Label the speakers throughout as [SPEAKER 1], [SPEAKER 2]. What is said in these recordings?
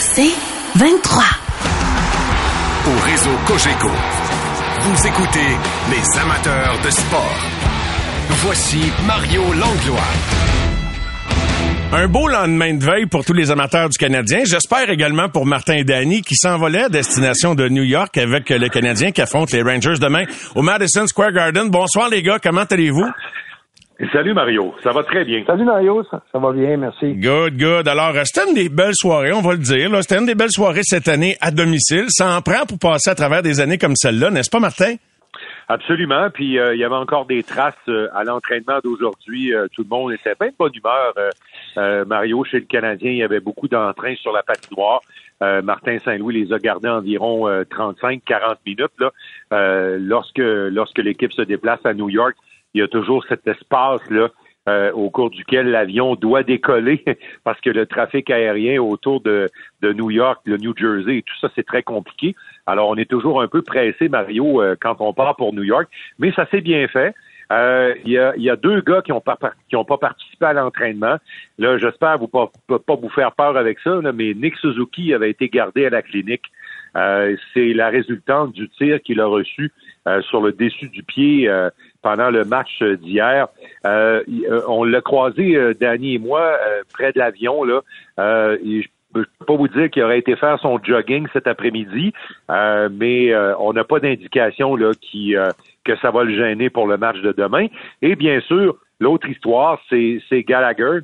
[SPEAKER 1] C'est 23.
[SPEAKER 2] Au réseau Cogeco, vous écoutez les amateurs de sport. Voici Mario Langlois.
[SPEAKER 3] Un beau lendemain de veille pour tous les amateurs du Canadien. J'espère également pour Martin et Danny qui s'envolaient à destination de New York avec le Canadien qui affronte les Rangers demain au Madison Square Garden. Bonsoir les gars, comment allez-vous?
[SPEAKER 4] Salut Mario, ça va très bien.
[SPEAKER 5] Salut Mario, ça, ça va bien, merci.
[SPEAKER 3] Good, good. Alors, euh, c'était une des belles soirées, on va le dire. là. C'était une des belles soirées cette année à domicile. Ça en prend pour passer à travers des années comme celle-là, n'est-ce pas Martin?
[SPEAKER 4] Absolument. Puis euh, il y avait encore des traces euh, à l'entraînement d'aujourd'hui. Euh, tout le monde était bien de bonne humeur. euh, euh, Mario, chez le Canadien, il y avait beaucoup d'entrain sur la patinoire. Euh, Martin Saint-Louis les a gardés environ 35-40 minutes. Là. Euh, lorsque lorsque l'équipe se déplace à New York, il y a toujours cet espace-là euh, au cours duquel l'avion doit décoller parce que le trafic aérien autour de, de New York, le New Jersey tout ça, c'est très compliqué. Alors, on est toujours un peu pressé, Mario, euh, quand on part pour New York, mais ça s'est bien fait. Euh, Il y, a, y a deux gars qui n'ont pas, qui ont pas participé à l'entraînement. Là, j'espère vous pas, pas vous faire peur avec ça, là, mais Nick Suzuki avait été gardé à la clinique. Euh, c'est la résultante du tir qu'il a reçu euh, sur le dessus du pied euh, pendant le match d'hier. Euh, euh, on l'a croisé, euh, Danny et moi, euh, près de l'avion. Là, je je peux pas vous dire qu'il aurait été faire son jogging cet après-midi, mais on n'a pas d'indication là qui que ça va le gêner pour le match de demain. Et bien sûr, l'autre histoire, c'est Gallagher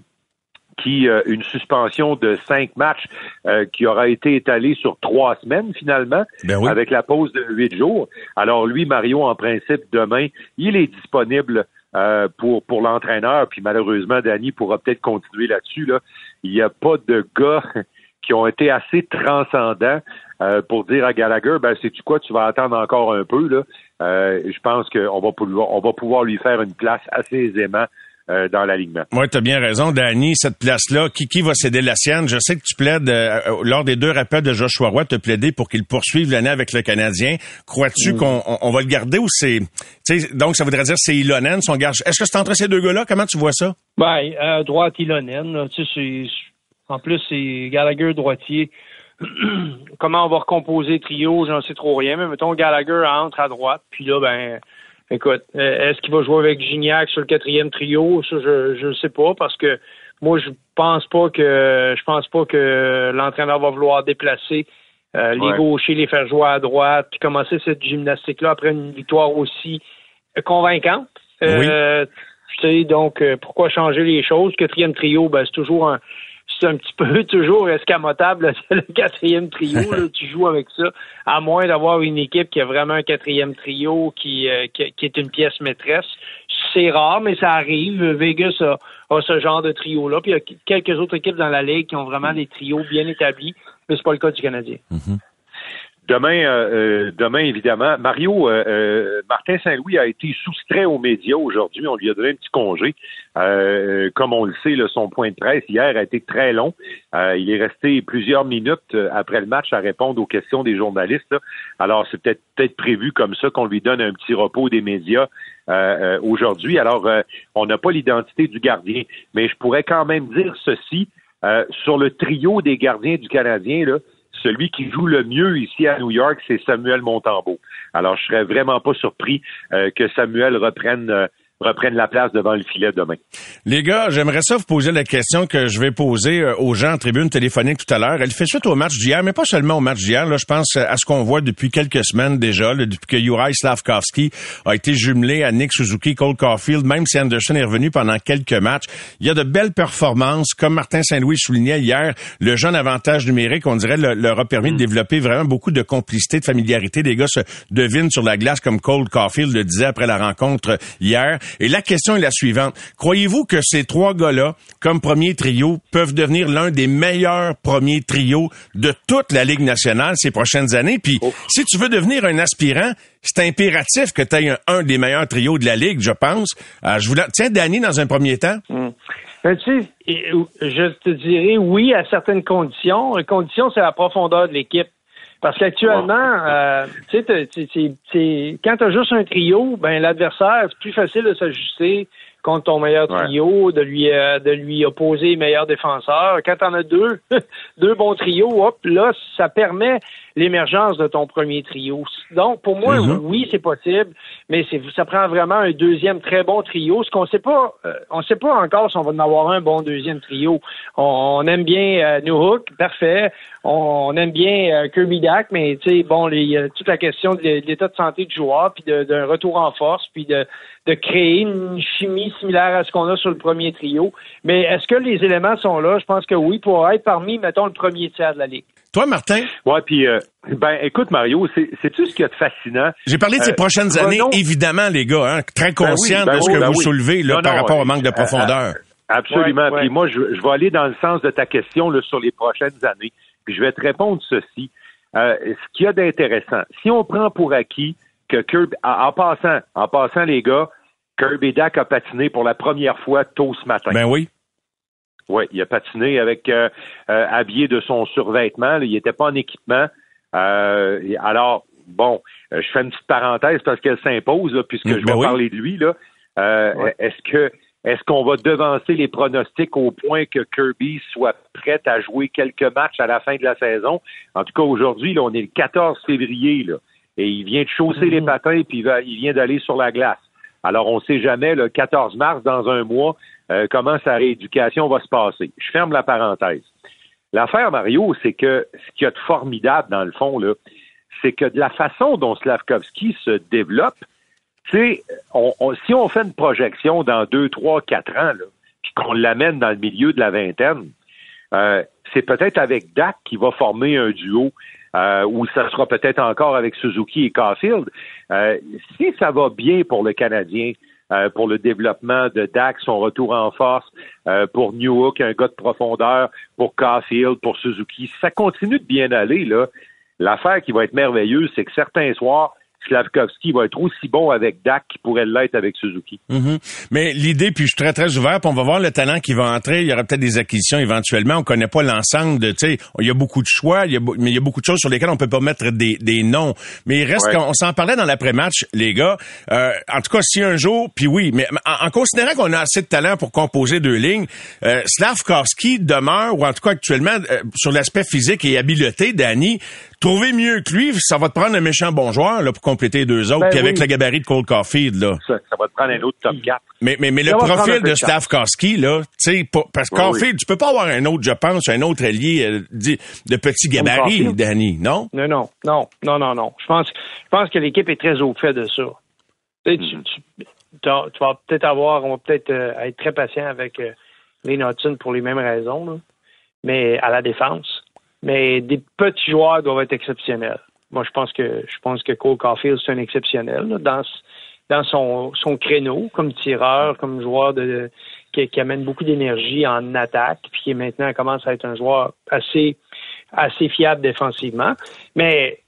[SPEAKER 4] qui euh, une suspension de cinq matchs euh, qui aura été étalée sur trois semaines finalement,
[SPEAKER 3] Ben oui.
[SPEAKER 4] avec la pause de huit jours. Alors lui, Mario, en principe, demain, il est disponible euh, pour pour l'entraîneur. Puis malheureusement, Danny pourra peut-être continuer là-dessus. Là. Il n'y a pas de gars qui ont été assez transcendants euh, pour dire à Gallagher, ben sais-tu quoi, tu vas attendre encore un peu. Là. Euh, je pense qu'on va pouvoir on va pouvoir lui faire une place assez aisément euh, dans l'alignement.
[SPEAKER 3] Moi, tu as bien raison, Danny, cette place-là, qui, qui va céder la sienne? Je sais que tu plaides, euh, euh, lors des deux rappels de Joshua Roy, tu as plaidé pour qu'il poursuive l'année avec le Canadien. Crois-tu qu'on on, on va le garder ou c'est... tu sais, Donc, ça voudrait dire c'est Ilonen, son gars. Est-ce que c'est entre ces deux gars-là? Comment tu vois ça?
[SPEAKER 5] Ben, à droite, Ilonen, là, tu sais, c'est, en plus, c'est Gallagher droitier. Comment on va recomposer le trio, j'en sais trop rien, mais mettons Gallagher entre à droite, puis là, ben, écoute, euh, est-ce qu'il va jouer avec Gignac sur le quatrième trio? Ça, je, je sais pas, parce que moi, je pense pas que, je pense pas que l'entraîneur va vouloir déplacer euh, les
[SPEAKER 4] Ouais.
[SPEAKER 5] gauchers, les faire jouer à droite, puis commencer cette gymnastique-là après une victoire aussi convaincante. Euh, tu sais, donc, euh, pourquoi changer les choses? Quatrième trio, ben, c'est toujours un, c'est un petit peu toujours escamotable, le quatrième trio, là, tu joues avec ça, à moins d'avoir une équipe qui a vraiment un quatrième trio qui, euh, qui, qui est une pièce maîtresse. C'est rare, mais ça arrive. Vegas a, a ce genre de trio-là. Puis il y a quelques autres équipes dans la Ligue qui ont vraiment des trios bien établis, mais c'est pas le cas du Canadien.
[SPEAKER 4] Demain, euh, euh, demain évidemment, Mario euh, euh, Martin Saint-Louis a été soustrait aux médias aujourd'hui. On lui a donné un petit congé. Euh, comme on le sait, là, son point de presse hier a été très long. Euh, il est resté plusieurs minutes euh, après le match à répondre aux questions des journalistes. là. Alors, c'est peut-être peut-être prévu comme ça qu'on lui donne un petit repos des médias euh, euh, aujourd'hui. Alors, euh, on n'a pas l'identité du gardien, mais je pourrais quand même dire ceci euh, sur le trio des gardiens du Canadien. Là, celui qui joue le mieux ici à New York, c'est Samuel Montembeau. Alors, je serais vraiment pas surpris euh, que Samuel reprenne euh, reprenne la place devant le filet demain.
[SPEAKER 3] Les gars, j'aimerais ça vous poser la question que je vais poser euh, aux gens en tribune téléphonique tout à l'heure. Elle fait suite au match d'hier, mais pas seulement au match d'hier. Là, je pense à ce qu'on voit depuis quelques semaines déjà, là, depuis que Juraj Slavkovski a été jumelé à Nick Suzuki, Cole Caulfield, même si Anderson est revenu pendant quelques matchs. Il y a de belles performances. Comme Martin Saint-Louis soulignait hier, le jeune avantage numérique, on dirait, le- leur a permis de développer vraiment beaucoup de complicité, de familiarité. Les gars se devinent sur la glace comme Cole Caulfield le disait après la rencontre hier. Et la question est la suivante. Croyez-vous que ces trois gars-là, comme premier trio, peuvent devenir l'un des meilleurs premiers trios de toute la Ligue nationale ces prochaines années? Puis, si tu veux devenir un aspirant, c'est impératif que tu aies un, un des meilleurs trios de la Ligue, je pense. Euh, je voulais... Tiens, Danny, dans un premier temps.
[SPEAKER 5] Ben, tu sais, je te dirais oui à certaines conditions. La condition, c'est la profondeur de l'équipe. Parce qu'actuellement, euh, tu sais, t'as- quand tu as juste un trio, ben l'adversaire, c'est plus facile de s'ajuster contre ton meilleur trio, de lui euh, de lui opposer meilleur défenseur. Quand t'en as deux, deux bons trios, hop, là, ça permet l'émergence de ton premier trio. Donc, pour moi, oui, c'est possible, mais c'est, ça prend vraiment un deuxième très bon trio. Ce qu'on sait pas, euh, on sait pas encore si on va en avoir un bon deuxième trio. On, aime bien euh, New Hook, parfait. On, aime bien euh, Kirby Dak, mais tu sais, bon, les, toute la question de, l'état de santé du joueur, puis d'un retour en force, puis de, de créer une chimie similaire à ce qu'on a sur le premier trio. Mais est-ce que les éléments sont là? Je pense que oui, pour être parmi, mettons, le premier tiers de la Ligue.
[SPEAKER 3] Toi, Martin?
[SPEAKER 4] Ouais, puis euh, ben écoute, Mario, c'est tout ce qui est fascinant?
[SPEAKER 3] J'ai parlé de ces euh, prochaines années, évidemment, les gars, hein, très ben conscient ben de ce que ben vous soulevez là, par rapport au manque de euh, profondeur.
[SPEAKER 4] absolument. Puis moi, je, vais aller dans le sens de ta question là, sur les prochaines années. Puis je vais te répondre ceci. ce qu'il y a d'intéressant, si on prend pour acquis que Kirby, en, passant, en passant, les gars, Kirby Dak a patiné pour la première fois tôt ce matin.
[SPEAKER 3] Ben oui.
[SPEAKER 4] Oui, il a patiné avec euh, euh, habillé de son survêtement. il n'était pas en équipement. Euh, alors, bon, je fais une petite parenthèse parce qu'elle s'impose, puisque mm, je vais ben parler de lui. Là. Est-ce que est-ce qu'on va devancer les pronostics au point que Kirby soit prêt à jouer quelques matchs à la fin de la saison? En tout cas, aujourd'hui, là, on est le 14 février, là, et il vient de chausser les mm-hmm. patins, puis il, il vient d'aller sur la glace. Alors, on ne sait jamais, le 14 mars, dans un mois, euh, comment sa rééducation va se passer? Je ferme la parenthèse. L'affaire, Mario, c'est que ce qu'il y a de formidable, dans le fond, là, c'est que de la façon dont Slavkovski se développe, on, on, si on fait une projection dans deux, trois, quatre ans, puis qu'on l'amène dans le milieu de la vingtaine, euh, c'est peut-être avec Dak qui va former un duo, euh, ou ça sera peut-être encore avec Suzuki et Caulfield. Euh, si ça va bien pour le Canadien, euh, pour le développement de Dak, son retour en force, euh, pour Newhook, un gars de profondeur, pour Caulfield, pour Suzuki. Ça continue de bien aller, là. L'affaire qui va être merveilleuse, c'est que certains soirs, Slavkovski va être aussi bon avec Dak qu'il pourrait l'être avec Suzuki.
[SPEAKER 3] Mm-hmm. Mais l'idée, puis je suis très, très ouvert, puis on va voir le talent qui va entrer. Il y aura peut-être des acquisitions éventuellement. On connaît pas l'ensemble de, tu sais, il y a beaucoup de choix, il y a, mais il y a beaucoup de choses sur lesquelles on peut pas mettre des, des noms. Mais il reste qu'on s'en parlait dans l'après-match, les gars. Euh, en tout cas, si un jour, puis oui, mais en, considérant qu'on a assez de talent pour composer deux lignes, euh, Slavkovski demeure, ou en tout cas actuellement, euh, sur l'aspect physique et habileté, Danny, trouver mieux que lui, ça va te prendre un méchant bon joueur là, pour compléter deux autres. Ben puis avec le gabarit de Cole Caulfield, là.
[SPEAKER 4] Ça, va te prendre un autre top 4.
[SPEAKER 3] Mais, mais, mais le profil de Stavkowski, là, tu sais, parce que Caulfield, tu peux pas avoir un autre, je pense, un autre allié euh, de petit gabarit, Danny, non?
[SPEAKER 5] Non, non, non, non, non, non. Je pense, je pense que l'équipe est très au fait de ça. Tu, mm. tu, tu, vas peut-être avoir, on va peut-être euh, être très patient avec euh, les pour les mêmes raisons, là. mais à la défense. Mais des petits joueurs doivent être exceptionnels. Moi, je pense que je pense que Cole Caulfield, c'est un exceptionnel dans, dans son, son créneau comme tireur, comme joueur de, qui, amène beaucoup d'énergie en attaque, puis qui maintenant commence à être un joueur assez, assez fiable défensivement. Mais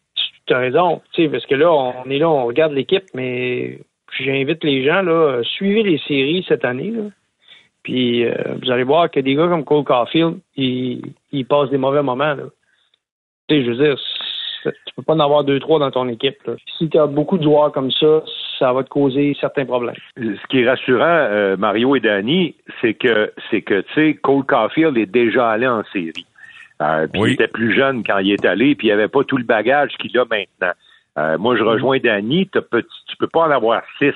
[SPEAKER 5] tu as raison, parce que là, on est là, on regarde l'équipe, mais j'invite les gens, là, suivez les séries cette année. Là. Puis euh, vous allez voir que des gars comme Cole Caulfield, ils, ils passent des mauvais moments. Là. Je veux dire, tu peux pas en avoir deux, trois dans ton équipe. Si tu as beaucoup de joueurs comme ça, ça va te causer certains problèmes.
[SPEAKER 4] Ce qui est rassurant, euh, Mario et Danny, c'est que c'est que tu sais, Cole Caulfield est déjà allé en série. Euh, puis il était plus jeune quand il est allé, puis il avait pas tout le bagage qu'il a maintenant. Euh, moi, je rejoins Danny, tu peux pas en avoir six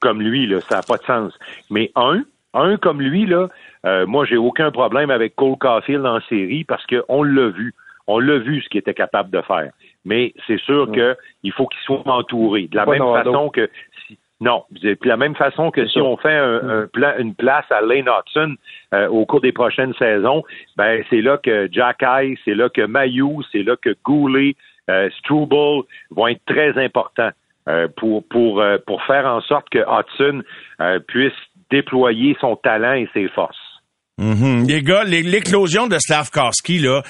[SPEAKER 4] comme lui, là, ça n'a pas de sens. Mais un, un comme lui, là, euh, moi, j'ai aucun problème avec Cole Caulfield en série parce qu'on l'a vu. On l'a vu ce qu'il était capable de faire. Mais c'est sûr qu'il faut qu'il soit entouré. De la même façon que si, non, de la même façon que si on fait un, plan, une place à Lane Hudson euh, au cours des prochaines saisons, ben c'est là que Jack Eye, c'est là que Mayou, c'est là que Goulet, euh, Struble vont être très importants euh, pour pour pour faire en sorte que Hudson puisse déployer son talent et ses forces.
[SPEAKER 3] Mhm. Les gars, l'éclosion de Slavkowski, là,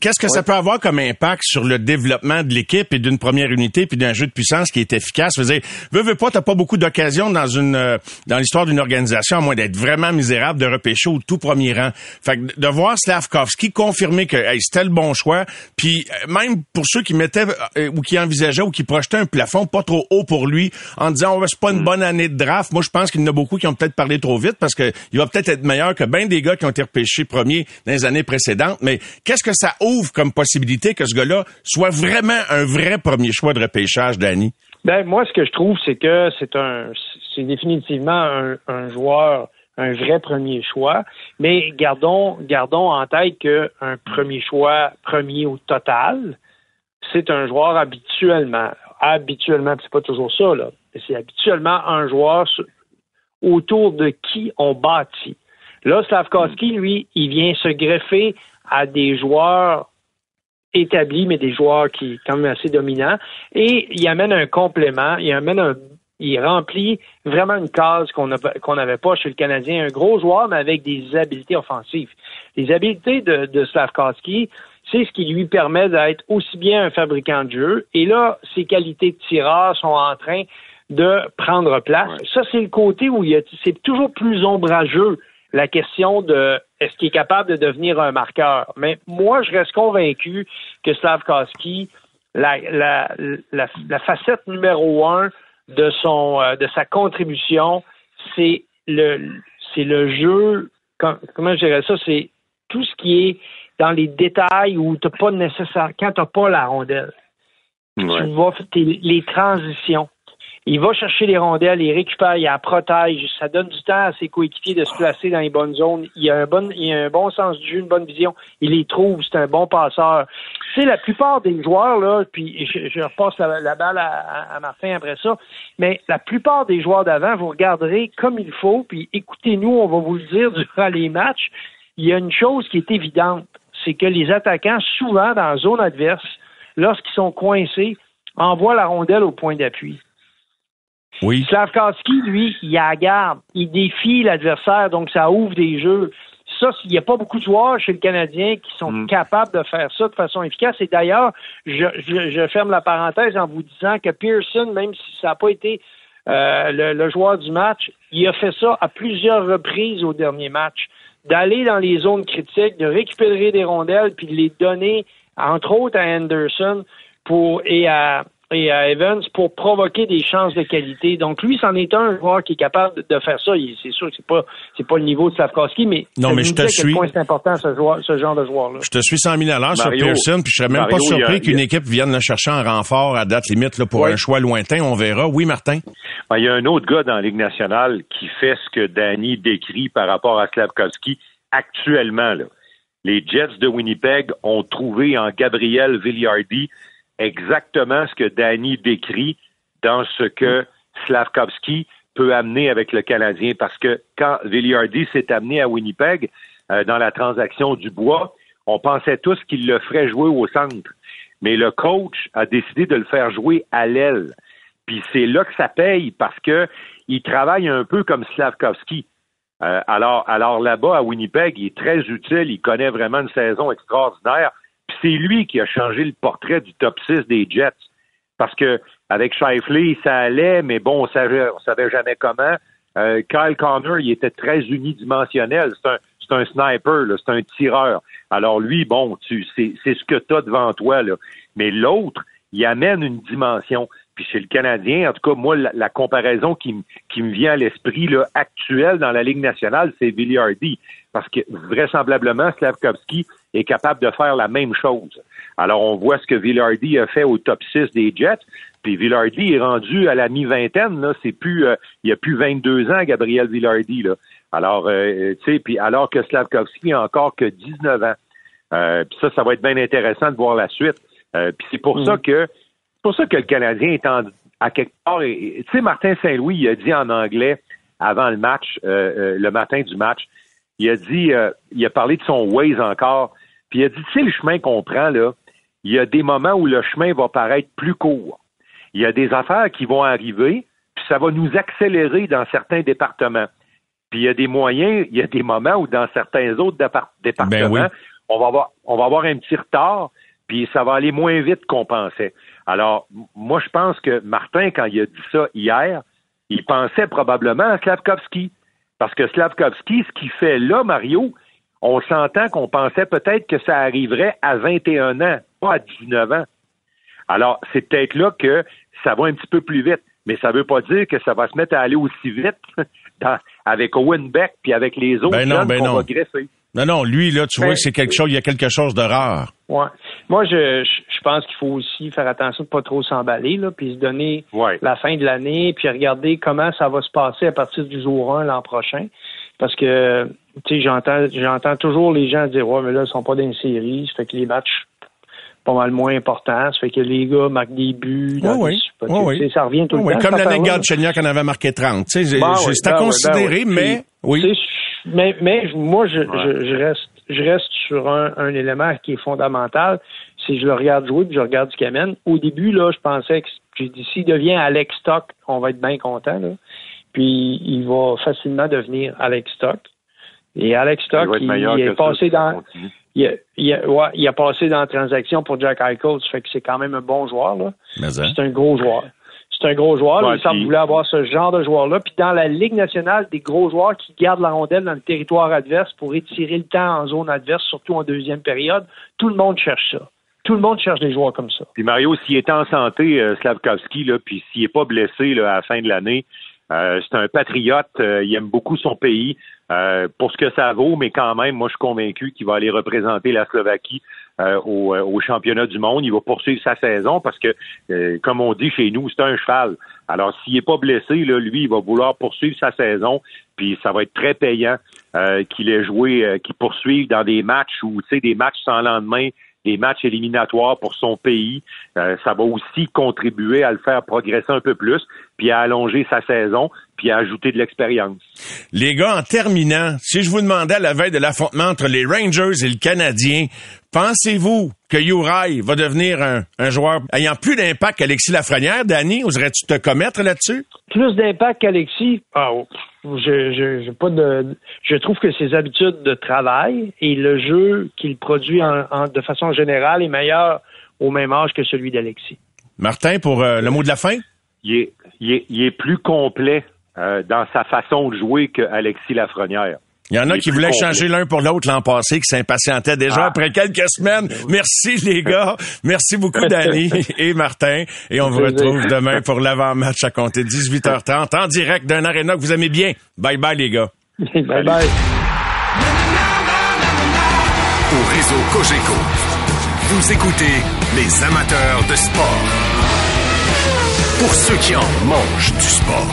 [SPEAKER 3] qu'est-ce que ça peut avoir comme impact sur le développement de l'équipe et d'une première unité puis d'un jeu de puissance qui est efficace? Veux dire, veux, veux pas, t'as pas beaucoup d'occasions dans une euh, dans l'histoire d'une organisation, à moins d'être vraiment misérable, de repêcher au tout premier rang. Fait que de voir Slavkovski confirmer que c'était le bon choix, puis euh, même pour ceux qui mettaient euh, ou qui envisageaient ou qui projetaient un plafond pas trop haut pour lui en disant oh, c'est pas une mm. bonne année de draft. Moi, je pense qu'il y en a beaucoup qui ont peut-être parlé trop vite parce que il va peut-être être meilleur que bien des gars qui ont été repêchés premiers dans les années précédentes. Mais qu'est-ce que ça ouvre comme possibilité que ce gars-là soit vraiment un vrai premier choix de repêchage, Danny?
[SPEAKER 5] Ben, moi, ce que je trouve, c'est que c'est un, c'est définitivement un, joueur, un vrai premier choix. Mais gardons, gardons en tête qu'un premier choix, premier au total, c'est un joueur habituellement, habituellement, c'est pas toujours ça, là, c'est habituellement un joueur autour de qui on bâtit. Là, Slavkowski, lui, il vient se greffer à des joueurs établis, mais des joueurs qui sont quand même assez dominants. Et il amène un complément, il amène un il remplit vraiment une case qu'on n'avait pas chez le Canadien. Un gros joueur, mais avec des habiletés offensives. Les habiletés de, de Slavkowski, c'est ce qui lui permet d'être aussi bien un fabricant de jeu. Et là, ses qualités de tireur sont en train de prendre place. Ça, c'est le côté où c'est toujours plus ombrageux la question de est-ce qu'il est capable de devenir un marqueur. Mais moi, je reste convaincu que Slavkowski, la, la, la, facette numéro un de son euh, de sa contribution, c'est le c'est le jeu. comment je dirais ça? C'est tout ce qui est dans les détails où tu pas nécessaire quand tu n'as pas la rondelle. Tu vas les transitions. Il va chercher les rondelles, il récupère, il la protège. Ça donne du temps à ses coéquipiers de se placer dans les bonnes zones. Il a un bon, il a un bon sens du jeu, une bonne vision. Il les trouve. C'est un bon passeur. C'est la plupart des joueurs, là, puis je, repasse la, balle à, à, Martin après ça, mais la plupart des joueurs d'avant, vous regarderez comme il faut, puis écoutez-nous, on va vous le dire durant les matchs. Il y a une chose qui est évidente, c'est que les attaquants, souvent dans la zone adverse, lorsqu'ils sont coincés, envoient la rondelle au point d'appui.
[SPEAKER 3] Oui.
[SPEAKER 5] Slavkowski, lui, il a garde. Il défie l'adversaire, donc ça ouvre des jeux. Ça, il n'y a pas beaucoup de joueurs chez le Canadien qui sont mm. capables de faire ça de façon efficace. Et d'ailleurs, je, je, ferme la parenthèse en vous disant que Pearson, même si ça n'a pas été euh, le, joueur du match, il a fait ça à plusieurs reprises au dernier match. D'aller dans les zones critiques, de récupérer des rondelles, puis de les donner, entre autres, à Anderson pour, et à, et à Evans pour provoquer des chances de qualité. Donc lui, c'en est un joueur qui est capable de faire ça. C'est sûr que c'est pas c'est pas le niveau de Slavkowski, mais
[SPEAKER 3] non, mais je te suis.
[SPEAKER 5] C'est important ce, ce genre de joueur là.
[SPEAKER 3] Je te suis 100 000 à l'heure sur Pearson, puis je serais même pas surpris qu'une équipe vienne le chercher en renfort à date limite là, pour un choix lointain. On verra. Oui, Martin?
[SPEAKER 4] Ben, il y a un autre gars dans la Ligue nationale qui fait ce que Danny décrit par rapport à Slavkowski actuellement. Là. Les Jets de Winnipeg ont trouvé en Gabriel Villiardi exactement ce que Danny décrit dans ce que Slavkovski peut amener avec le Canadien. Parce que quand Villiardi s'est amené à Winnipeg euh, dans la transaction du bois, on pensait tous qu'il le ferait jouer au centre. Mais le coach a décidé de le faire jouer à l'aile. Puis c'est là que ça paye parce que il travaille un peu comme Slavkovski. Euh, alors, alors là-bas à Winnipeg, il est très utile, il connaît vraiment une saison extraordinaire c'est lui qui a changé le portrait du top 6 des Jets. Parce que avec Shifley, ça allait, mais bon, on savait, savait jamais comment. Euh, Kyle Connor, il était très unidimensionnel. C'est un, c'est un sniper, c'est un tireur. Alors lui, bon, tu, c'est, c'est ce que tu as devant toi. Là. Mais l'autre, il amène une dimension. Puis chez le Canadien, en tout cas, moi, la, comparaison qui, qui me vient à l'esprit là, actuelle dans la Ligue nationale, c'est Villiardi. Parce que vraisemblablement, Slavkovski est capable de faire la même chose. Alors, on voit ce que Villardy a fait au top 6 des Jets. Puis Villardy est rendu à la mi-vingtaine, là. C'est plus, euh, il y a plus 22 ans, Gabriel Villardy, là. Alors, euh, tu sais, puis alors que Slavkovski a encore que 19 ans. Euh, puis ça, ça va être bien intéressant de voir la suite. puis c'est pour ça mm. que, pour ça que le Canadien est en, à quelque part. Tu sais, Martin Saint-Louis, il a dit en anglais avant le match, le matin du match, il a dit, il a parlé de son Waze encore. Puis il a dit, tu sais, le chemin qu'on prend, là, il y a des moments où le chemin va paraître plus court. Il y a des affaires qui vont arriver, puis ça va nous accélérer dans certains départements. Puis il y a des moyens, il y a des moments où dans certains autres départements,
[SPEAKER 3] ben
[SPEAKER 4] on va avoir on va avoir un petit retard, puis ça va aller moins vite qu'on pensait. Alors, moi, je pense que Martin, quand il a dit ça hier, il pensait probablement à Slavkovski. Parce que Slavkovski, ce qu'il fait là, Mario, on s'entend qu'on pensait peut-être que ça arriverait à 21 ans, pas à 19 ans. Alors, c'est peut-être là que ça va un petit peu plus vite. Mais ça ne veut pas dire que ça va se mettre à aller aussi vite avec Owen Beck puis avec les autres
[SPEAKER 3] ben
[SPEAKER 4] non,
[SPEAKER 3] ben
[SPEAKER 4] qu'on
[SPEAKER 3] non.
[SPEAKER 4] va greffer.
[SPEAKER 3] Non, non, lui, là, tu vois
[SPEAKER 5] Ben,
[SPEAKER 3] que c'est quelque chose, il y a quelque chose de rare.
[SPEAKER 5] Ouais. Moi, je, je pense qu'il faut aussi faire attention de pas trop s'emballer, là, puis se donner
[SPEAKER 4] Ouais.
[SPEAKER 5] la fin de l'année, puis regarder comment ça va se passer à partir du jour 1 l'an prochain. Parce que, tu sais, j'entends, j'entends toujours les gens dire, ouais, mais là, ils sont pas dans une série, ça fait que les matchs pas mal moins importants, ça fait que les gars marquent des buts. dans
[SPEAKER 3] Oui,
[SPEAKER 5] des-
[SPEAKER 3] oui. Oui,
[SPEAKER 5] Ça revient tout
[SPEAKER 3] Oui,
[SPEAKER 5] le
[SPEAKER 3] oui,
[SPEAKER 5] temps.
[SPEAKER 3] Comme l'année. Galchenyuk en avait marqué 30. Tu sais,
[SPEAKER 5] Ben
[SPEAKER 3] c'est à
[SPEAKER 5] ben
[SPEAKER 3] considérer,
[SPEAKER 5] ben oui.
[SPEAKER 3] mais oui.
[SPEAKER 5] Mais, mais moi, je, je, je reste, je reste sur un, un élément qui est fondamental. C'est que je le regarde jouer, puis je regarde ce qu'il amène. Au début, là, je pensais que j'ai dit s'il devient Alex Stock, on va être bien content. Là. Puis il va facilement devenir Alex Stock. Et Alex Stock, il, est passé
[SPEAKER 4] si ça
[SPEAKER 5] dans. Il a, il, a, ouais, il a passé dans la transaction pour Jack Eichel, ça fait que c'est quand même un bon joueur. Là.
[SPEAKER 3] Hein.
[SPEAKER 5] C'est un gros joueur. C'est un gros joueur.
[SPEAKER 4] Ouais,
[SPEAKER 5] il semble
[SPEAKER 4] puis-
[SPEAKER 5] vouloir avoir ce genre de joueur-là. Puis dans la Ligue nationale, des gros joueurs qui gardent la rondelle dans le territoire adverse pour étirer le temps en zone adverse, surtout en deuxième période, tout le monde cherche ça. Tout le monde cherche des joueurs comme ça.
[SPEAKER 4] Puis Mario, s'il est en santé, euh, Slavkovski, là, puis s'il n'est pas blessé là, à la fin de l'année, euh, c'est un patriote, euh, il aime beaucoup son pays, euh, pour ce que ça vaut, mais quand même, moi je suis convaincu qu'il va aller représenter la Slovaquie euh, au, euh, au championnat du monde. Il va poursuivre sa saison parce que, euh, comme on dit chez nous, c'est un cheval. Alors s'il n'est pas blessé, lui, il va vouloir poursuivre sa saison, puis ça va être très payant euh, qu'il ait joué, qu'il poursuive dans des matchs ou tu sais des matchs sans lendemain des matchs éliminatoires pour son pays. Euh, ça va aussi contribuer à le faire progresser un peu plus, puis à allonger sa saison, puis à ajouter de l'expérience.
[SPEAKER 3] Les gars, en terminant, si je vous demandais à la veille de l'affrontement entre les Rangers et le Canadien, pensez-vous que Uri va devenir un, un joueur ayant plus d'impact qu'Alexis Lafrenière? Danny, oserais-tu te commettre là-dessus?
[SPEAKER 5] Plus d'impact qu'Alexis, ah, je, je, j'ai pas de, je trouve que ses habitudes de travail et le jeu qu'il produit en, en- de façon générale est meilleur au même âge que celui d'Alexis.
[SPEAKER 3] Martin, pour euh, le mot de la fin?
[SPEAKER 4] Il est, il est, il est plus complet euh, dans sa façon de jouer que Alexis Lafrenière.
[SPEAKER 3] Il y en a qui voulaient changer l'un pour l'autre l'an passé, qui s'impatientaient déjà
[SPEAKER 4] Ah.
[SPEAKER 3] après quelques semaines. Merci les gars. Merci beaucoup Danny et Martin. Et on vous retrouve demain pour l'avant-match à compter 18h30 en direct d'un aréna que vous aimez bien. Bye bye les gars.
[SPEAKER 5] bye bye.
[SPEAKER 2] Au réseau Cogeco, vous écoutez les amateurs de sport. Pour ceux qui en mangent du sport.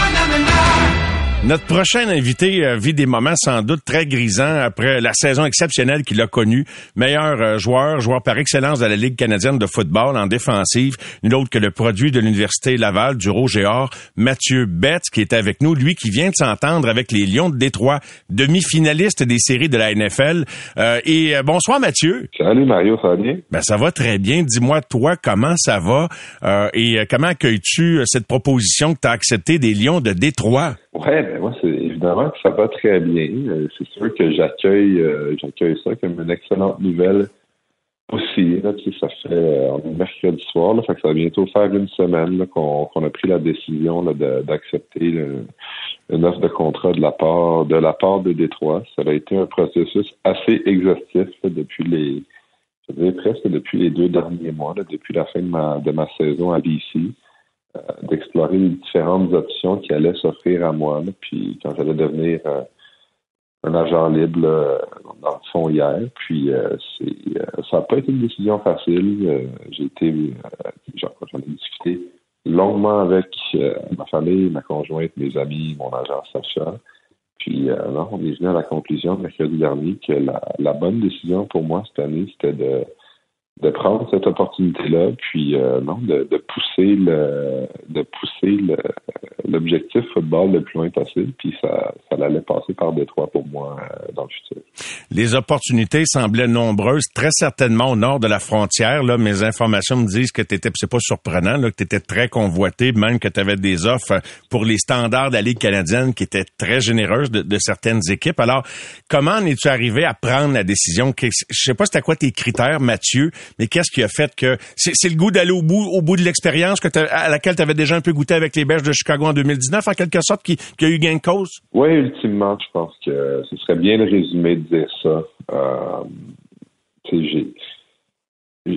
[SPEAKER 3] Notre prochain invité euh, vit des moments sans doute très grisants après la saison exceptionnelle qu'il a connue. Meilleur euh, joueur, joueur par excellence de la Ligue canadienne de football en défensive, nul autre que le produit de l'Université Laval, du Rouge-et-Or, Mathieu Betts, qui est avec nous, lui qui vient de s'entendre avec les Lions de Détroit, demi-finaliste des séries de la NFL. Euh, et euh, bonsoir Mathieu.
[SPEAKER 1] Salut Mario, ça va bien?
[SPEAKER 3] Ben ça va très bien. Dis-moi toi comment ça va? Euh, et comment accueilles-tu cette proposition que tu as acceptée des Lions de Détroit?
[SPEAKER 1] Ouais, ben moi, c'est évidemment que ça va très bien. Euh, c'est sûr que j'accueille euh, j'accueille ça comme une excellente nouvelle aussi. Là, tu ça fait euh, mercredi soir, là, fait que ça va bientôt faire une semaine qu'on a pris la décision d'accepter une offre de contrat de la part de la part de Détroit. Ça a été un processus assez exhaustif là, depuis les je dirais presque depuis les deux derniers mois, là, depuis la fin de ma de ma saison à BC. Euh, d'explorer les différentes options qui allaient s'offrir à moi. là. Puis quand j'allais devenir euh, un agent libre là, dans le fond hier, puis euh, c'est euh, ça n'a pas été une décision facile. Euh, J'ai été j'en j'en ai discuté longuement avec ma famille, ma conjointe, mes amis, mon agent Sacha. Puis non, on est venu à la conclusion mercredi dernier que la bonne décision pour moi cette année, c'était de de prendre cette opportunité-là, puis euh, non, de, de, pousser le de pousser l'objectif football le plus loin possible, puis ça, ça allait passer par Détroit pour moi euh, dans le futur.
[SPEAKER 3] Les opportunités semblaient nombreuses, très certainement au nord de la frontière. Là, mes informations me disent que tu étais, c'est pas surprenant, là, que tu étais très convoité, même que tu avais des offres pour les standards de la Ligue canadienne qui étaient très généreuses de, de certaines équipes. Alors, comment es-tu arrivé à prendre la décision? Je sais pas c'était quoi tes critères, Mathieu, mais qu'est-ce qui a fait que c'est le goût d'aller au bout, au bout de l'expérience que à laquelle tu avais déjà un peu goûté avec les Bears de Chicago en 2019, en quelque sorte, qui, a eu gain de cause?
[SPEAKER 1] Oui, ultimement, je pense que ce serait bien de résumer de dire ça. Euh,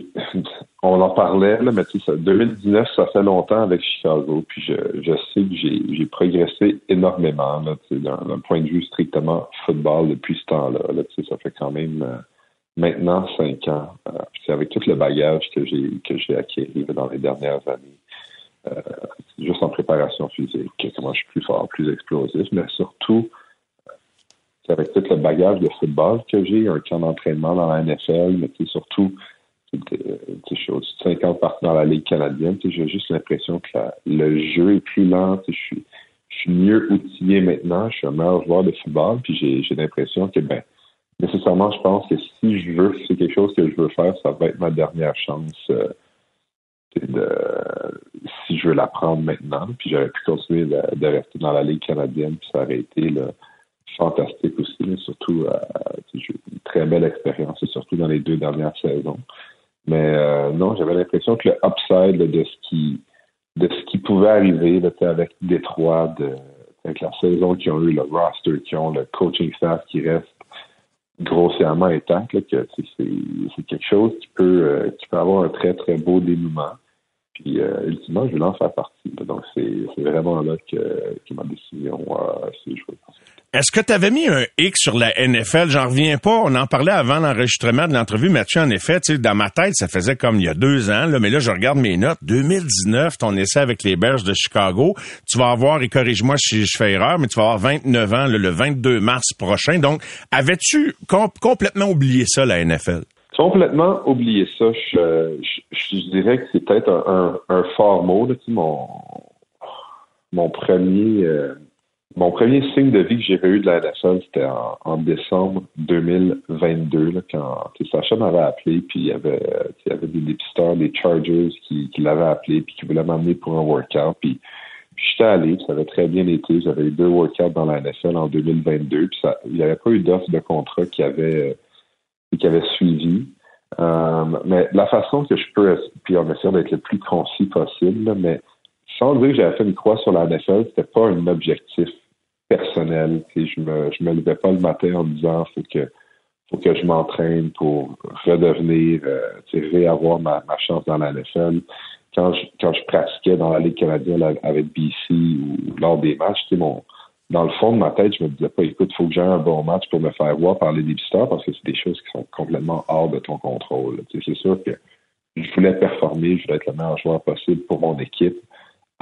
[SPEAKER 1] on en parlait, là, mais tu sais, 2019, ça fait longtemps avec Chicago, puis je, sais que j'ai progressé énormément d'un point de vue strictement football depuis ce temps-là. Là, ça fait quand même euh, maintenant cinq ans. Euh, avec tout le bagage que j'ai que j'ai acquis dans les dernières années. Euh, juste en préparation physique, comment je suis plus fort, plus explosif, mais surtout avec tout le bagage de football que j'ai, un camp d'entraînement dans la NFL, mais surtout, je suis au-dessus de 50 parties dans la Ligue canadienne, j'ai juste l'impression que le jeu est plus lent, je suis, je suis mieux outillé maintenant, je suis un meilleur joueur de football, puis j'ai l'impression que, ben, nécessairement, je pense que si je veux, c'est quelque chose que je veux faire, ça va être ma dernière chance. Euh, de, si je veux la prendre maintenant, puis j'aurais pu continuer de, rester dans la Ligue canadienne, puis ça aurait été fantastique aussi, surtout euh, une très belle expérience, et surtout dans les deux dernières saisons. Mais euh, non, j'avais l'impression que le upside de ce qui de ce qui pouvait arriver là, avec Détroit, avec la saison qu'ils ont eu, le roster qu'ils ont, le coaching staff qui reste grossièrement là, que c'est quelque chose qui peut, euh, qui peut avoir un très, très beau dénouement. Puis, euh, ultimement, je vais en faire partie. Donc, c'est vraiment là que, que ma décision euh, s'est jouée.
[SPEAKER 3] Est-ce que tu avais mis un X sur la NFL? J'en reviens pas. On en parlait avant l'enregistrement de l'entrevue. Mathieu, en effet, dans ma tête, ça faisait comme il y a deux ans. Là, mais là, je regarde mes notes. 2019, ton essai avec les Bears de Chicago. Tu vas avoir, et corrige-moi si je fais erreur, mais tu vas avoir 29 ans le 22 mars prochain. Donc, avais-tu complètement oublié ça, la NFL?
[SPEAKER 1] Complètement oublié ça. Je, je, dirais que c'est peut-être un, un, fort mot. Là, mon, mon premier... Euh, mon premier signe de vie que j'ai eu de la NFL, c'était en, décembre 2022, là, quand Sacha m'avait appelé, puis il y avait, il y avait des dépisteurs, des Chargers qui, qui l'avaient appelé, puis qui voulaient m'amener pour un workout. Puis, j'étais allé, ça avait très bien été. J'avais eu deux workouts dans la NFL en 2022, puis ça, il n'y avait pas eu d'offre de contrat qui avait, qui avait suivi. Euh, mais la façon que je peux, puis on essaie d'être le plus concis possible, mais sans dire que j'avais fait une croix sur la NFL, c'était pas un objectif personnel. Je me, je me levais pas le matin en me disant faut que faut que je m'entraîne pour redevenir, euh, réavoir ma, chance dans la NFL. Quand je, quand je pratiquais dans la Ligue canadienne avec BC ou lors des matchs, dans le fond de ma tête, je me disais pas, écoute, faut que j'ai un bon match pour me faire voir par les débutants parce que c'est des choses qui sont complètement hors de ton contrôle. C'est sûr que je voulais performer, je voulais être le meilleur joueur possible pour mon équipe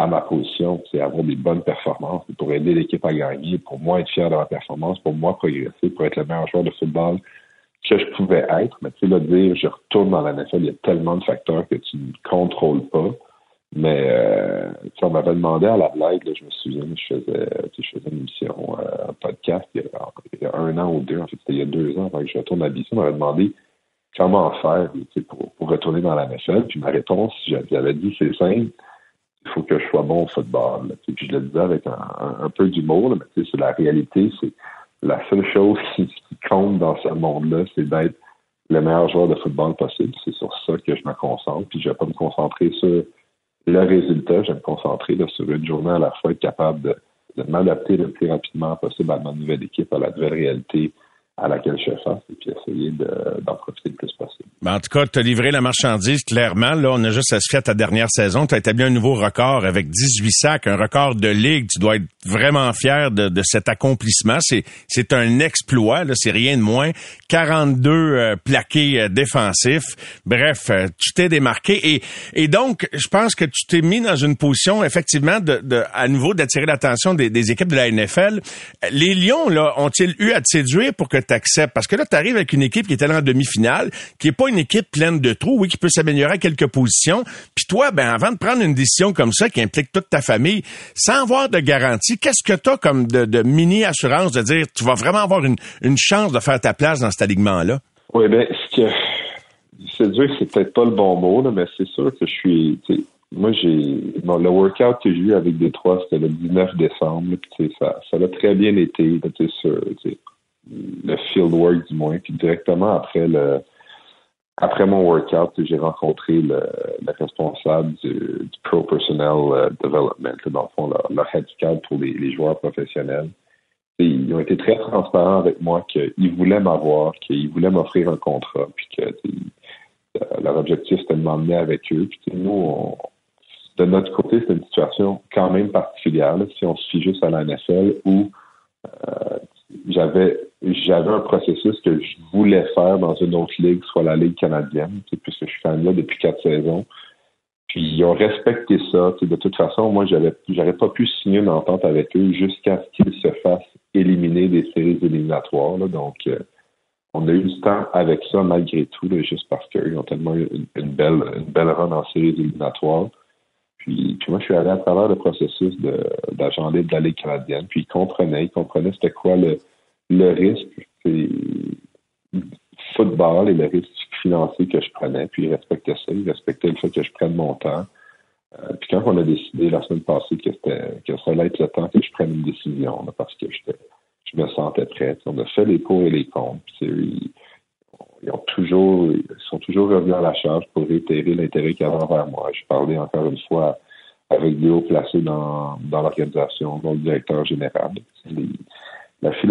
[SPEAKER 1] à ma position, c'est avoir des bonnes performances pour aider l'équipe à gagner, pour moi être fier de ma performance, pour moi progresser, pour être le meilleur joueur de football que je pouvais être. Mais tu sais, dire je retourne dans la NFL, il y a tellement de facteurs que tu ne contrôles pas. Mais euh, on m'avait demandé à la blague, là, je me souviens, je faisais, je faisais une émission, euh, un podcast il y, a, un an ou deux, en fait, c'était il y a deux ans avant que je retourne à BC, on m'avait demandé comment faire pour, pour retourner dans la NFL. Puis ma réponse, j'avais dit c'est simple il faut que je sois bon au football. Puis je le disais avec un, peu d'humour, mais c'est la réalité, c'est la seule chose qui, compte dans ce monde-là, c'est d'être le meilleur joueur de football possible. C'est sur ça que je me concentre. Puis je vais pas me concentrer sur le résultat, je vais me concentrer sur une journée à la fois, être capable de m'adapter le plus rapidement possible à ma nouvelle équipe, à la nouvelle réalité, à laquelle je et puis essayer d'en profiter le plus possible.
[SPEAKER 3] Ben, en tout cas, tu as livré la marchandise clairement. Là, on a juste à se fier ta dernière saison. Tu as établi un nouveau record avec 18 sacs, un record de ligue. Tu dois être vraiment fier de, de cet accomplissement. C'est, un exploit, c'est rien de moins. 42 euh, plaqués euh, défensifs. Bref, euh, tu t'es démarqué. Et, et donc, je pense que tu t'es mis dans une position, effectivement, de, de à nouveau d'attirer l'attention des, des équipes de la NFL. Les Lions, là, ont-ils eu à te séduire pour que t'acceptes? Parce que là, tu arrives avec une équipe qui est allée en demi-finale, qui est pas une équipe pleine de trous, oui, qui peut s'améliorer à quelques positions. Puis toi, ben, avant de prendre une décision comme ça qui implique toute ta famille, sans avoir de garantie, qu'est-ce que tu as comme de, mini-assurance de dire tu vas vraiment avoir une, chance de faire ta place dans cet alignement-là?
[SPEAKER 1] Oui, ben, ce que dur, c'est peut-être pas le bon mot, mais c'est sûr que je suis moi, j'ai bon, le workout que j'ai eu avec Détroit, c'était le 19 décembre. Puis, ça, ça a très bien été, sur le field work du moins. Puis directement après le après mon workout, j'ai rencontré le, responsable du, Pro Personnel euh, Development, dans le fond, scout pour les, joueurs professionnels. ils ont été très transparents avec moi qu'ils voulaient m'avoir, qu'ils voulaient m'offrir un contrat, puis que euh, leur objectif c'était de m'emmener avec eux. Puis nous, de notre côté, c'est une situation quand même particulière, si on se fie juste à la NFL, où euh, j'avais j'avais un processus que je voulais faire dans une autre ligue, soit la Ligue canadienne, puisque je suis même là depuis quatre saisons. Puis ils ont respecté ça. De toute façon, moi, j'avais j'aurais pas pu signer une entente avec eux jusqu'à ce qu'ils se fassent éliminer des séries éliminatoires. Donc, euh, on a eu du temps avec ça malgré tout, juste parce qu'ils ont tellement eu une, belle, une belle run en séries éliminatoires. Puis, moi, je suis allé à travers le processus d'agent libre de la Ligue canadienne. Puis, ils comprenaient, ils comprenaient c'était quoi le, le risque football et le risque financier que je prenais. Puis, ils respectaient ça. Ils respectaient le fait que je prenne mon temps. Euh, puis, quand on a décidé la semaine passée que, que ça allait être le temps que je prenne une décision, parce que je me sentais prêt. On a fait les pour et les contre. Puis, ils ont toujours, ils sont toujours revenus à la charge pour réitérer l'intérêt qu'ils avaient envers moi. Je parlais encore une fois avec Léo placé dans, dans l'organisation, dont le directeur général. la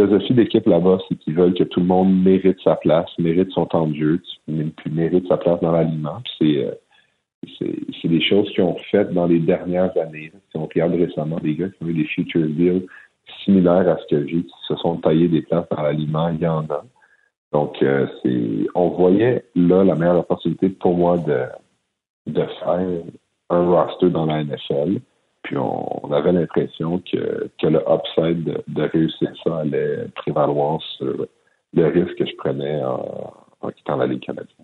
[SPEAKER 1] philosophie d'équipe là-bas, c'est qu'ils veulent que tout le monde mérite sa place, mérite son temps de jeu, mérite sa place dans l'aliment. Euh, c'est, des choses qu'ils ont faites dans les dernières années. Si on regarde récemment des gars qui ont eu des future deals similaires à ce que j'ai, qui se sont taillés des places dans l'aliment, il y en a. Donc, euh, on voyait là la meilleure opportunité pour moi de faire un roster dans la NFL. Puis on, avait l'impression que, que le upside de, réussir ça allait prévaloir sur le risque que je prenais en, en quittant la Ligue canadienne.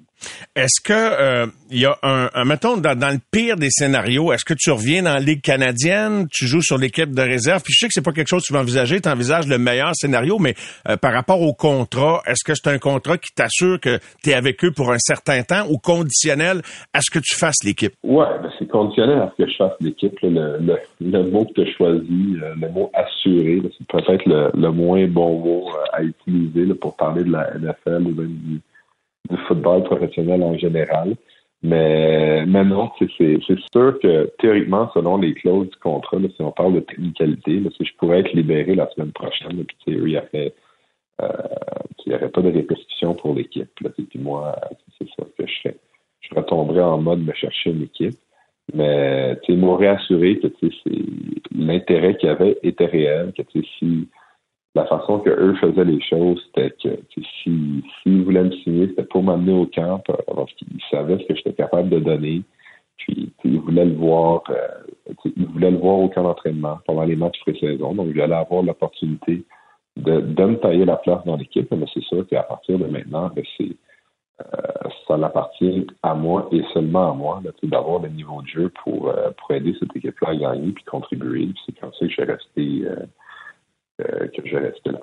[SPEAKER 3] Est-ce que euh, il y a un, un mettons dans, le pire des scénarios, est-ce que tu reviens dans la Ligue canadienne, tu joues sur l'équipe de réserve, puis je sais que c'est pas quelque chose que tu vas envisager, tu envisages le meilleur scénario, mais euh, par rapport au contrat, est-ce que c'est un contrat qui t'assure que tu es avec eux pour un certain temps ou conditionnel à ce que tu fasses l'équipe?
[SPEAKER 1] Ouais, ben c'est conditionnel à ce que je fasse l'équipe. Le, le, le, mot que tu as choisi, euh, le mot assuré, c'est peut-être le, le, moins bon mot à utiliser pour parler de la NFL ou même du du football professionnel en général. Mais, mais non, c'est sûr que théoriquement, selon les clauses du contrat, si on parle de technicalité, là, je pourrais être libéré la semaine prochaine, puis il n'y aurait, euh, aurait pas de répercussions pour l'équipe. Puis moi, c'est ça que je ferais. Je retomberais en mode me chercher une équipe. Mais ils m'ont réassuré que l'intérêt qu'il y avait était réel, que si la façon que eux faisaient les choses, c'était que s'ils si, voulaient me signer, c'était pour m'amener au camp euh, parce qu'ils savaient ce que j'étais capable de donner. Puis ils voulaient le voir, euh, ils voulaient le voir au camp d'entraînement pendant les matchs pré-saison. Donc j'allais avoir l'opportunité de, de me tailler la place dans l'équipe. Mais c'est sûr qu'à partir de maintenant, ben, c'est euh, ça appartient à moi et seulement à moi d'avoir le niveau de jeu pour, pour aider cette équipe-là à gagner puis contribuer. C'est comme ça que je suis resté euh, que je reste là.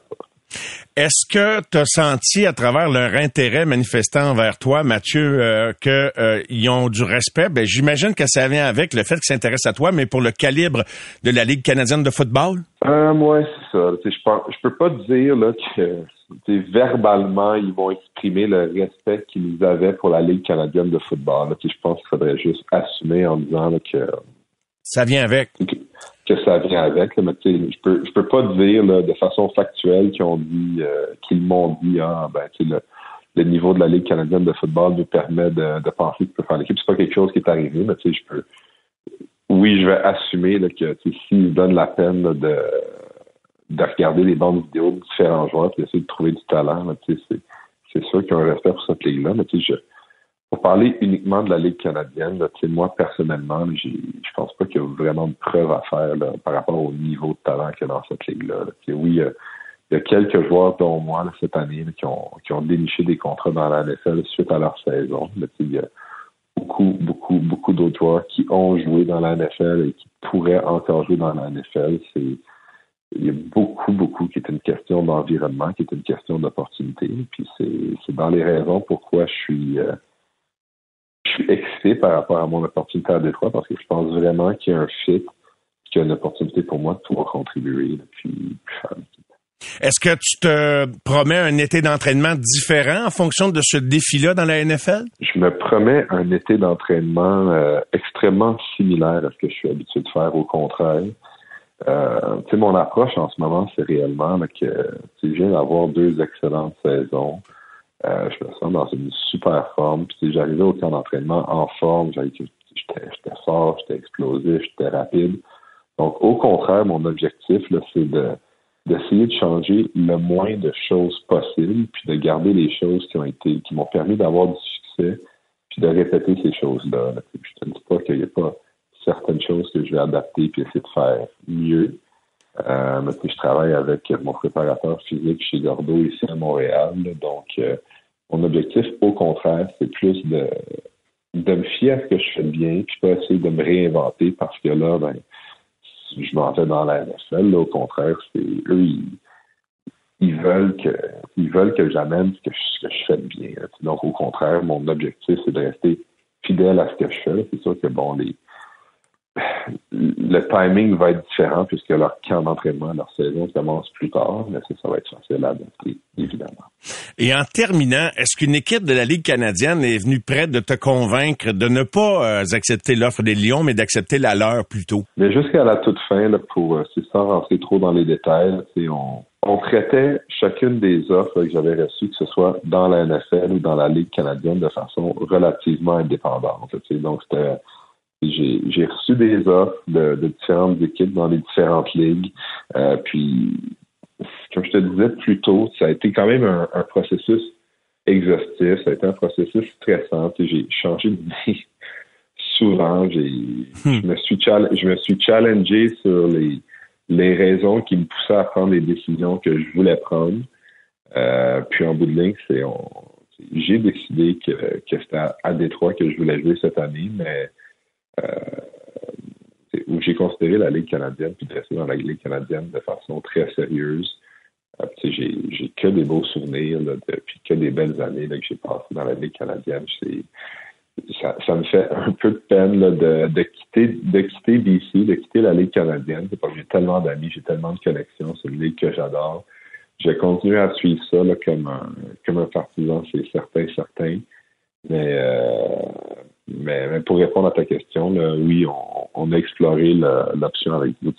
[SPEAKER 3] Est-ce que tu as senti à travers leur intérêt manifestant envers toi, Mathieu, euh, qu'ils euh, ont du respect? Ben, j'imagine que ça vient avec le fait qu'ils s'intéressent à toi, mais pour le calibre de la Ligue canadienne de football?
[SPEAKER 1] Euh, oui, c'est ça. Je ne peux pas dire là, que verbalement, ils vont exprimer le respect qu'ils avaient pour la Ligue canadienne de football. je pense qu'il faudrait juste assumer en disant que...
[SPEAKER 3] Ça vient avec
[SPEAKER 1] que ça vient avec. mais je peux je peux pas dire de façon factuelle qu'ils ont dit euh, qu'ils m'ont dit ah ben le, le niveau de la Ligue canadienne de football nous permet de, de penser que peut faire l'équipe. C'est pas quelque chose qui est arrivé, mais je peux oui, je vais assumer là, que s'ils donnent la peine de, de regarder les bandes vidéo de différents joueurs et d'essayer de trouver du talent, c'est, sûr qu'ils ont un respect pour cette ligue-là, mais je pour parler uniquement de la Ligue canadienne, moi, personnellement, je pense pas qu'il y a vraiment de preuves à faire par rapport au niveau de talent qu'il y a dans cette ligue-là. Oui, il y il y a quelques joueurs, dont moi, cette année, qui, ont, déniché des contrats dans la NFL suite à leur saison. il y a beaucoup, beaucoup, beaucoup d'autres joueurs qui ont joué dans la NFL et qui pourraient encore jouer dans la NFL. C'est il y a beaucoup, beaucoup qui est une question d'environnement, qui est une question d'opportunité. Puis c'est dans les raisons pourquoi je suis, euh, suis excité par rapport à mon opportunité à Détroit, parce que je pense vraiment qu'il y a un fit, qu'il y a une opportunité pour moi de pouvoir contribuer.
[SPEAKER 3] Est-ce que tu te promets un été d'entraînement différent en fonction de ce défi-là dans la NFL?
[SPEAKER 1] Je me promets un été d'entraînement euh, extrêmement similaire à ce que je suis habitué de faire, au contraire. Euh, mon approche en ce moment, c'est réellement que je viens d'avoir deux excellentes saisons. Euh, je me sens dans une super forme. Puis j'arrivais au camp d'entraînement en forme. J'étais fort, j'étais explosif, j'étais rapide. Donc, au contraire, mon objectif, c'est de d'essayer de changer le moins de choses possible, puis de garder les choses qui ont été, qui m'ont permis d'avoir du succès, puis de répéter ces choses-là. Je ne dis pas qu'il n'y a pas certaines choses que je vais adapter puis essayer de faire mieux. Euh, je travaille avec mon préparateur physique chez Gordo ici à Montréal. donc, euh, mon objectif, au contraire, c'est plus de, de me fier à ce que je fais bien, puis pas essayer de me réinventer parce que là, ben, je m'en vais dans la NFL. au contraire, c'est eux, ils, veulent que ils veulent que j'amène ce que, je, que je fais bien. Donc, au contraire, mon objectif, c'est de rester fidèle à ce que je fais. C'est sûr que bon, les le timing va être différent puisque leur camp d'entraînement, leur saison commence plus tard, mais ça, va être facile à adapter, évidemment.
[SPEAKER 3] Et en terminant, est-ce qu'une équipe de la Ligue canadienne est venue prête de te convaincre de ne pas euh, accepter l'offre des Lions, mais d'accepter la leur plutôt?
[SPEAKER 1] Mais jusqu'à la toute fin, là, pour euh, sans rentrer trop dans les détails, on, on traitait chacune des offres que j'avais reçues, que ce soit dans la NFL ou dans la Ligue canadienne, de façon relativement indépendante. Donc, c'était j'ai reçu des offres de, différentes équipes dans les différentes ligues. Euh, puis, comme je te disais plus tôt, ça a été quand même un, processus exhaustif, ça a été un processus stressant. J'ai changé de vie souvent. J'ai, hmm. je me suis je me suis challengé sur les, les raisons qui me poussaient à prendre les décisions que je voulais prendre. Euh, puis en bout de ligne, c'est j'ai décidé que, que c'était à, à Détroit que je voulais jouer cette année, mais où j'ai considéré la Ligue canadienne, puis de rester dans la Ligue canadienne de façon très sérieuse. Euh, j'ai que des beaux souvenirs, là, puis que des belles années que j'ai passées dans la Ligue canadienne. Ça, ça, me fait un peu de peine là, de, de, quitter de quitter BC, de quitter la Ligue canadienne. parce que j'ai tellement d'amis, j'ai tellement de connexions, c'est une ligue que j'adore. Je vais continuer à suivre ça là, comme un comme un partisan, c'est certain, certain. Mais euh, mais, pour répondre à ta question, oui, on, a exploré l'option avec vous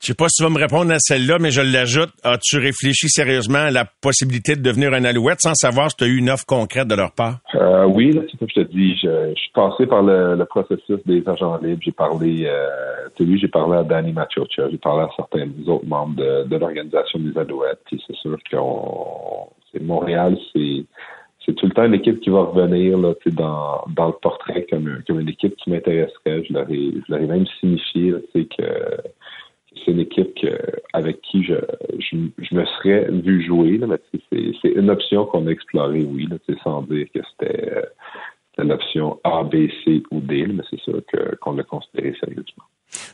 [SPEAKER 3] Je sais pas si tu vas me répondre à celle-là, mais je l'ajoute. As-tu réfléchi sérieusement à la possibilité de devenir un alouette sans savoir si tu as eu une offre concrète de leur part?
[SPEAKER 1] Euh, oui, c'est ça que je te dis. Je, suis passé par le, processus des agents libres. J'ai parlé, euh, tu j'ai parlé à Danny Machocha, j'ai parlé à certains autres membres de, l'organisation des alouettes. c'est sûr que c'est Montréal, c'est c'est tout le temps une équipe qui va revenir là, dans, dans le portrait comme, comme une équipe qui m'intéresserait. Je leur même signifié que c'est une équipe que, avec qui je, je, me serais vu jouer. C'est une option qu'on a explorée, oui, là, sans dire que c'était l'option A, B, C ou D, mais c'est sûr qu'on l'a considéré sérieusement.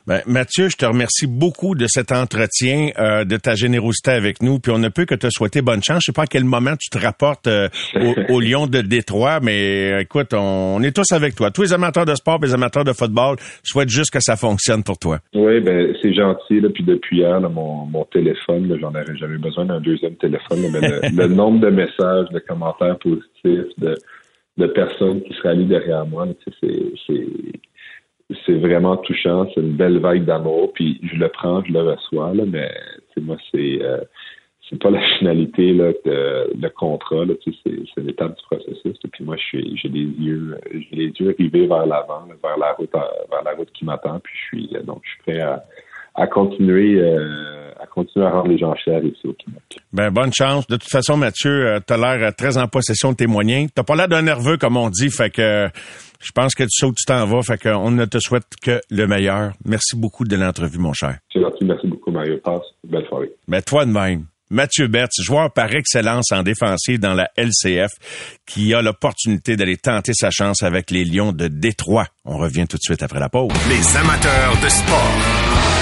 [SPEAKER 3] Ben, Mathieu, je te remercie beaucoup de cet entretien, euh, de ta générosité avec nous. Puis on ne peut que te souhaiter bonne chance. Je sais pas à quel moment tu te rapportes euh, au, Lyon de Détroit, mais euh, écoute, on, est tous avec toi. Tous les amateurs de sport, les amateurs de football, je souhaite juste que ça fonctionne pour toi.
[SPEAKER 1] Oui, ben c'est gentil. Là, puis depuis hier, mon, mon téléphone, j'en avais jamais besoin d'un deuxième téléphone. mais le, nombre de messages, de commentaires positifs, de, de personnes qui se rallient derrière moi, c'est c'est vraiment touchant. C'est une belle vague d'amour. Puis je le prends, je le reçois, là, mais moi, c'est euh, c'est pas la finalité là, de, le contrat. C'est l'étape du processus. Et puis moi, j'ai les yeux j'ai les yeux rivés vers l'avant, vers la route vers la route qui m'attend. Puis je suis donc je suis prêt à, à continuer euh, à continuer à rendre les gens chers ici au Québec.
[SPEAKER 3] Ben bonne chance. De toute façon, Mathieu, euh, tu as l'air euh, très en possession de tes moyens. T'as pas l'air d'un nerveux comme on dit, fait que je pense que tu sautes, tu t'en vas, fait qu'on ne te souhaite que le meilleur. Merci beaucoup de l'entrevue, mon cher.
[SPEAKER 1] C'est gentil, merci beaucoup, Mario. Passe, belle soirée.
[SPEAKER 3] Ben toi de même. Mathieu Bertz, joueur par excellence en défensive dans la LCF, qui a l'opportunité d'aller tenter sa chance avec les Lions de Détroit. On revient tout de suite après la pause.
[SPEAKER 2] Les amateurs de sport.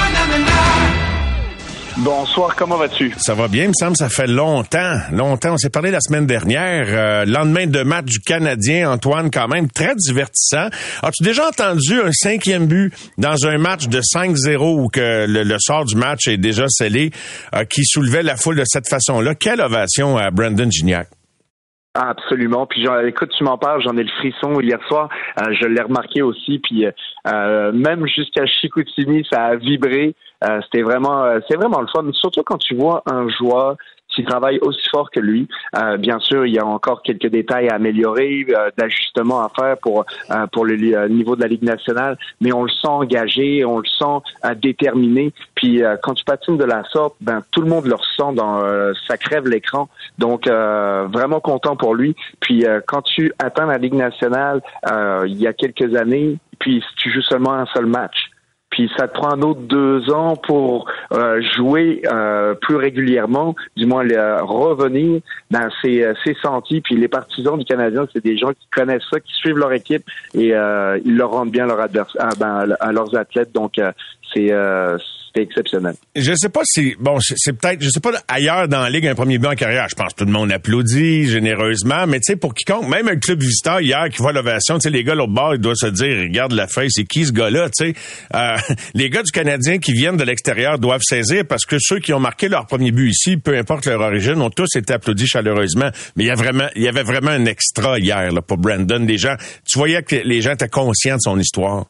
[SPEAKER 6] Bonsoir, comment vas-tu?
[SPEAKER 3] Ça va bien, me semble, ça fait longtemps, longtemps. On s'est parlé la semaine dernière, euh, lendemain de match du Canadien, Antoine, quand même, très divertissant. As-tu déjà entendu un cinquième but dans un match de 5-0 où que le, sort du match est déjà scellé, euh, qui soulevait la foule de cette façon-là? Quelle ovation à Brandon Gignac?
[SPEAKER 6] Absolument. Puis écoute, tu m'en parles, j'en ai le frisson hier soir. Euh, je l'ai remarqué aussi. Puis euh, même jusqu'à Chicoutimi, ça a vibré. Euh, c'était vraiment, c'est vraiment le fun. Surtout quand tu vois un joueur qui travaille aussi fort que lui. Euh, bien sûr, il y a encore quelques détails à améliorer, euh, d'ajustements à faire pour euh, pour le niveau de la Ligue nationale, mais on le sent engagé, on le sent déterminé. Puis quand tu patines de la sorte, ben tout le monde le ressent dans ça crève l'écran. Donc vraiment content pour lui. Puis quand tu atteins la Ligue nationale il y a quelques années, puis tu joues seulement un seul match puis ça te prend un autre deux ans pour euh, jouer euh, plus régulièrement, du moins euh, revenir. Ben c'est c'est senti. Puis les partisans du Canadien, c'est des gens qui connaissent ça, qui suivent leur équipe et ils leur rendent bien leur adversaire, ben, à leurs athlètes. Donc c'est c'était exceptionnel.
[SPEAKER 3] Je sais pas si bon, c'est peut-être, je sais pas ailleurs dans la ligue un premier but en carrière. Je pense que tout le monde applaudit généreusement, mais tu sais pour quiconque, même un club visiteur hier qui voit l'ovation, tu sais les gars l'autre bord, ils doivent se dire, regarde la feuille, c'est qui ce gars-là, tu sais? Euh, les gars du Canadien qui viennent de l'extérieur doivent saisir parce que ceux qui ont marqué leur premier but ici, peu importe leur origine, ont tous été applaudis chaleureusement. Mais il y a vraiment, il y avait vraiment un extra hier là, pour Brandon. Les gens, tu voyais que les gens étaient conscients de son histoire.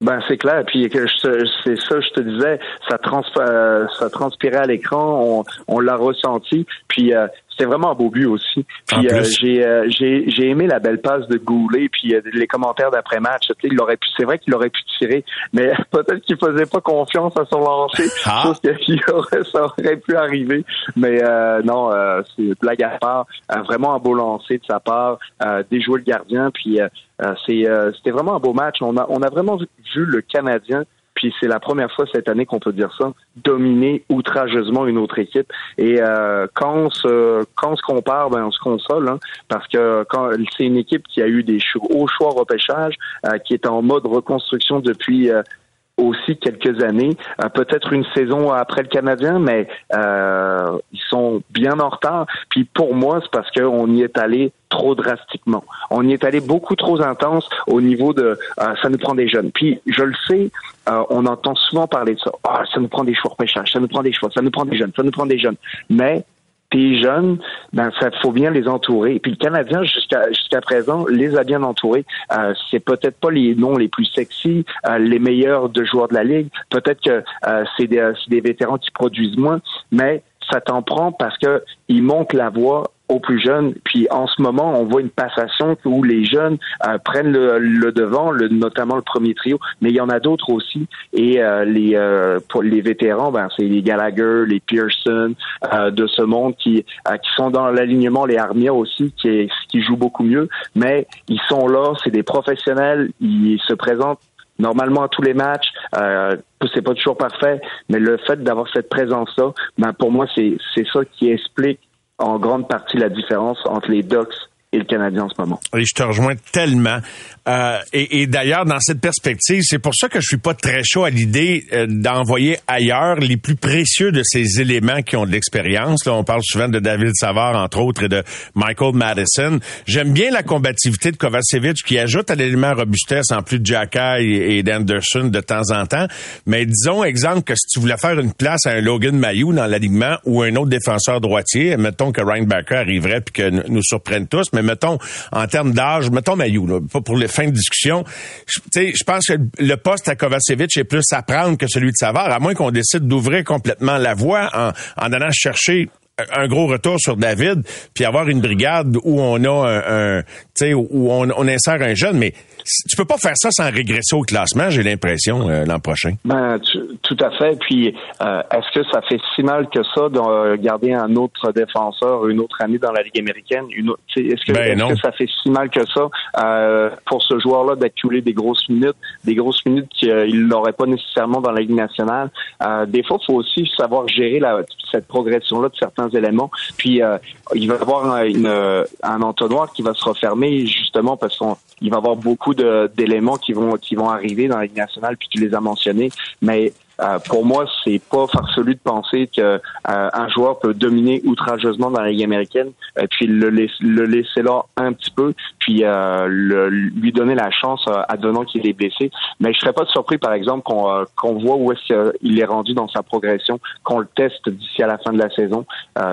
[SPEAKER 6] Ben c'est clair, puis c'est ça, je te disais, ça, trans, euh, ça transpirait à l'écran, on, on l'a ressenti, puis euh, c'est vraiment un beau but aussi. Puis euh, j'ai, euh, j'ai j'ai aimé la belle passe de Goulet, puis euh, les commentaires d'après match. Il aurait pu, c'est vrai qu'il aurait pu tirer, mais peut-être qu'il faisait pas confiance à son lancer. Ah. Qu'il aurait, ça aurait pu arriver. Mais non, c'est blague à part. vraiment un beau lancer de sa part, déjouer le gardien. Puis c'est c'était vraiment un beau match. On a on a vraiment vu le Canadien puis c'est la première fois cette année qu'on peut dire ça, dominer outrageusement une autre équipe. Et euh, quand on se quand on se compare, ben on se console, hein, parce que quand c'est une équipe qui a eu des hauts choix repêchage, euh, qui est en mode reconstruction depuis euh, aussi quelques années, euh, peut-être une saison après le Canadien, mais euh, ils sont bien en retard. Puis pour moi, c'est parce qu'on y est allé trop drastiquement. On y est allé beaucoup trop intense au niveau de euh, ça nous prend des jeunes. Puis je le sais, on entend souvent parler de ça. Ah, ça nous prend des choix pêchage, ça nous prend des choix, ça nous prend des jeunes, ça nous prend des jeunes. Mais tes jeunes, ben ça faut bien les entourer. Et puis le Canadien jusqu'à jusqu'à présent les a bien entourés. Euh, c'est peut-être pas les noms les plus sexy, euh, les meilleurs de joueurs de la ligue. Peut-être que euh, c'est des, des vétérans qui produisent moins, mais ça t'en prend parce que ils montent la voie aux plus jeunes. Puis en ce moment, on voit une passation où les jeunes euh, prennent le, devant, le, notamment le premier trio, mais il y en a d'autres aussi. Et euh, les euh, pour les vétérans, ben c'est les Gallagher, les Pearson de ce monde qui qui sont dans l'alignement, les Armia aussi, qui qui jouent beaucoup mieux. Mais ils sont là, c'est des professionnels, ils se présentent normalement à tous les matchs. Euh, c'est pas toujours parfait, mais le fait d'avoir cette présence-là, ben pour moi, c'est ça qui explique en grande partie la différence entre les Ducks et le Canadien en ce moment.
[SPEAKER 3] Et je te rejoins tellement. Euh, et, et d'ailleurs, dans cette perspective, c'est pour ça que je suis pas très chaud à l'idée euh, d'envoyer ailleurs les plus précieux de ces éléments qui ont de l'expérience. Là, on parle souvent de David Savard, entre autres, et de Michael Madison. J'aime bien la combativité de Kovacevic qui ajoute à l'élément robustesse en plus de Jacky et, d'Anderson de temps en temps. Mais disons, exemple, que si tu voulais faire une place à un Logan Mayou dans l'alignement ou un autre défenseur droitier, mettons que Ryan Backer arriverait puis que nous surprenne tous, mais mettons, en termes d'âge, mettons Mayou, pas pour les fins de discussion, je pense que le poste à Kovacevic est plus à prendre que celui de Savard, à moins qu'on décide d'ouvrir complètement la voie en, en allant chercher un gros retour sur David, puis avoir une brigade où on a un, un tu sais, où on, on insère un jeune, mais tu peux pas faire ça sans régresser au classement, j'ai l'impression, euh, l'an prochain.
[SPEAKER 6] Ben, tout à fait. Puis, euh, est-ce que ça fait si mal que ça de garder un autre défenseur une autre année dans la Ligue américaine? est-ce que,
[SPEAKER 3] ben,
[SPEAKER 6] que, ça fait si mal que ça euh, pour ce joueur-là d'accumuler des grosses minutes, des grosses minutes qu'il n'aurait pas nécessairement dans la Ligue nationale? des fois, il faut aussi savoir gérer la, cette progression-là de certains éléments. Puis, il va y avoir un, un entonnoir qui va se refermer justement parce qu'il va y avoir beaucoup d'éléments qui vont qui vont arriver dans la Ligue nationale, puis tu les as mentionnés. Mais euh, pour moi, c'est pas farfelu de penser que euh, joueur peut dominer outrageusement dans la Ligue américaine, et puis le, le laisser là un petit peu, puis euh, le, lui donner la chance advenant qu'il est blessé. Mais je serais pas surpris, par exemple, qu'on qu'on voit où est-ce qu'il est rendu dans sa progression, qu'on le teste d'ici à la fin de la saison,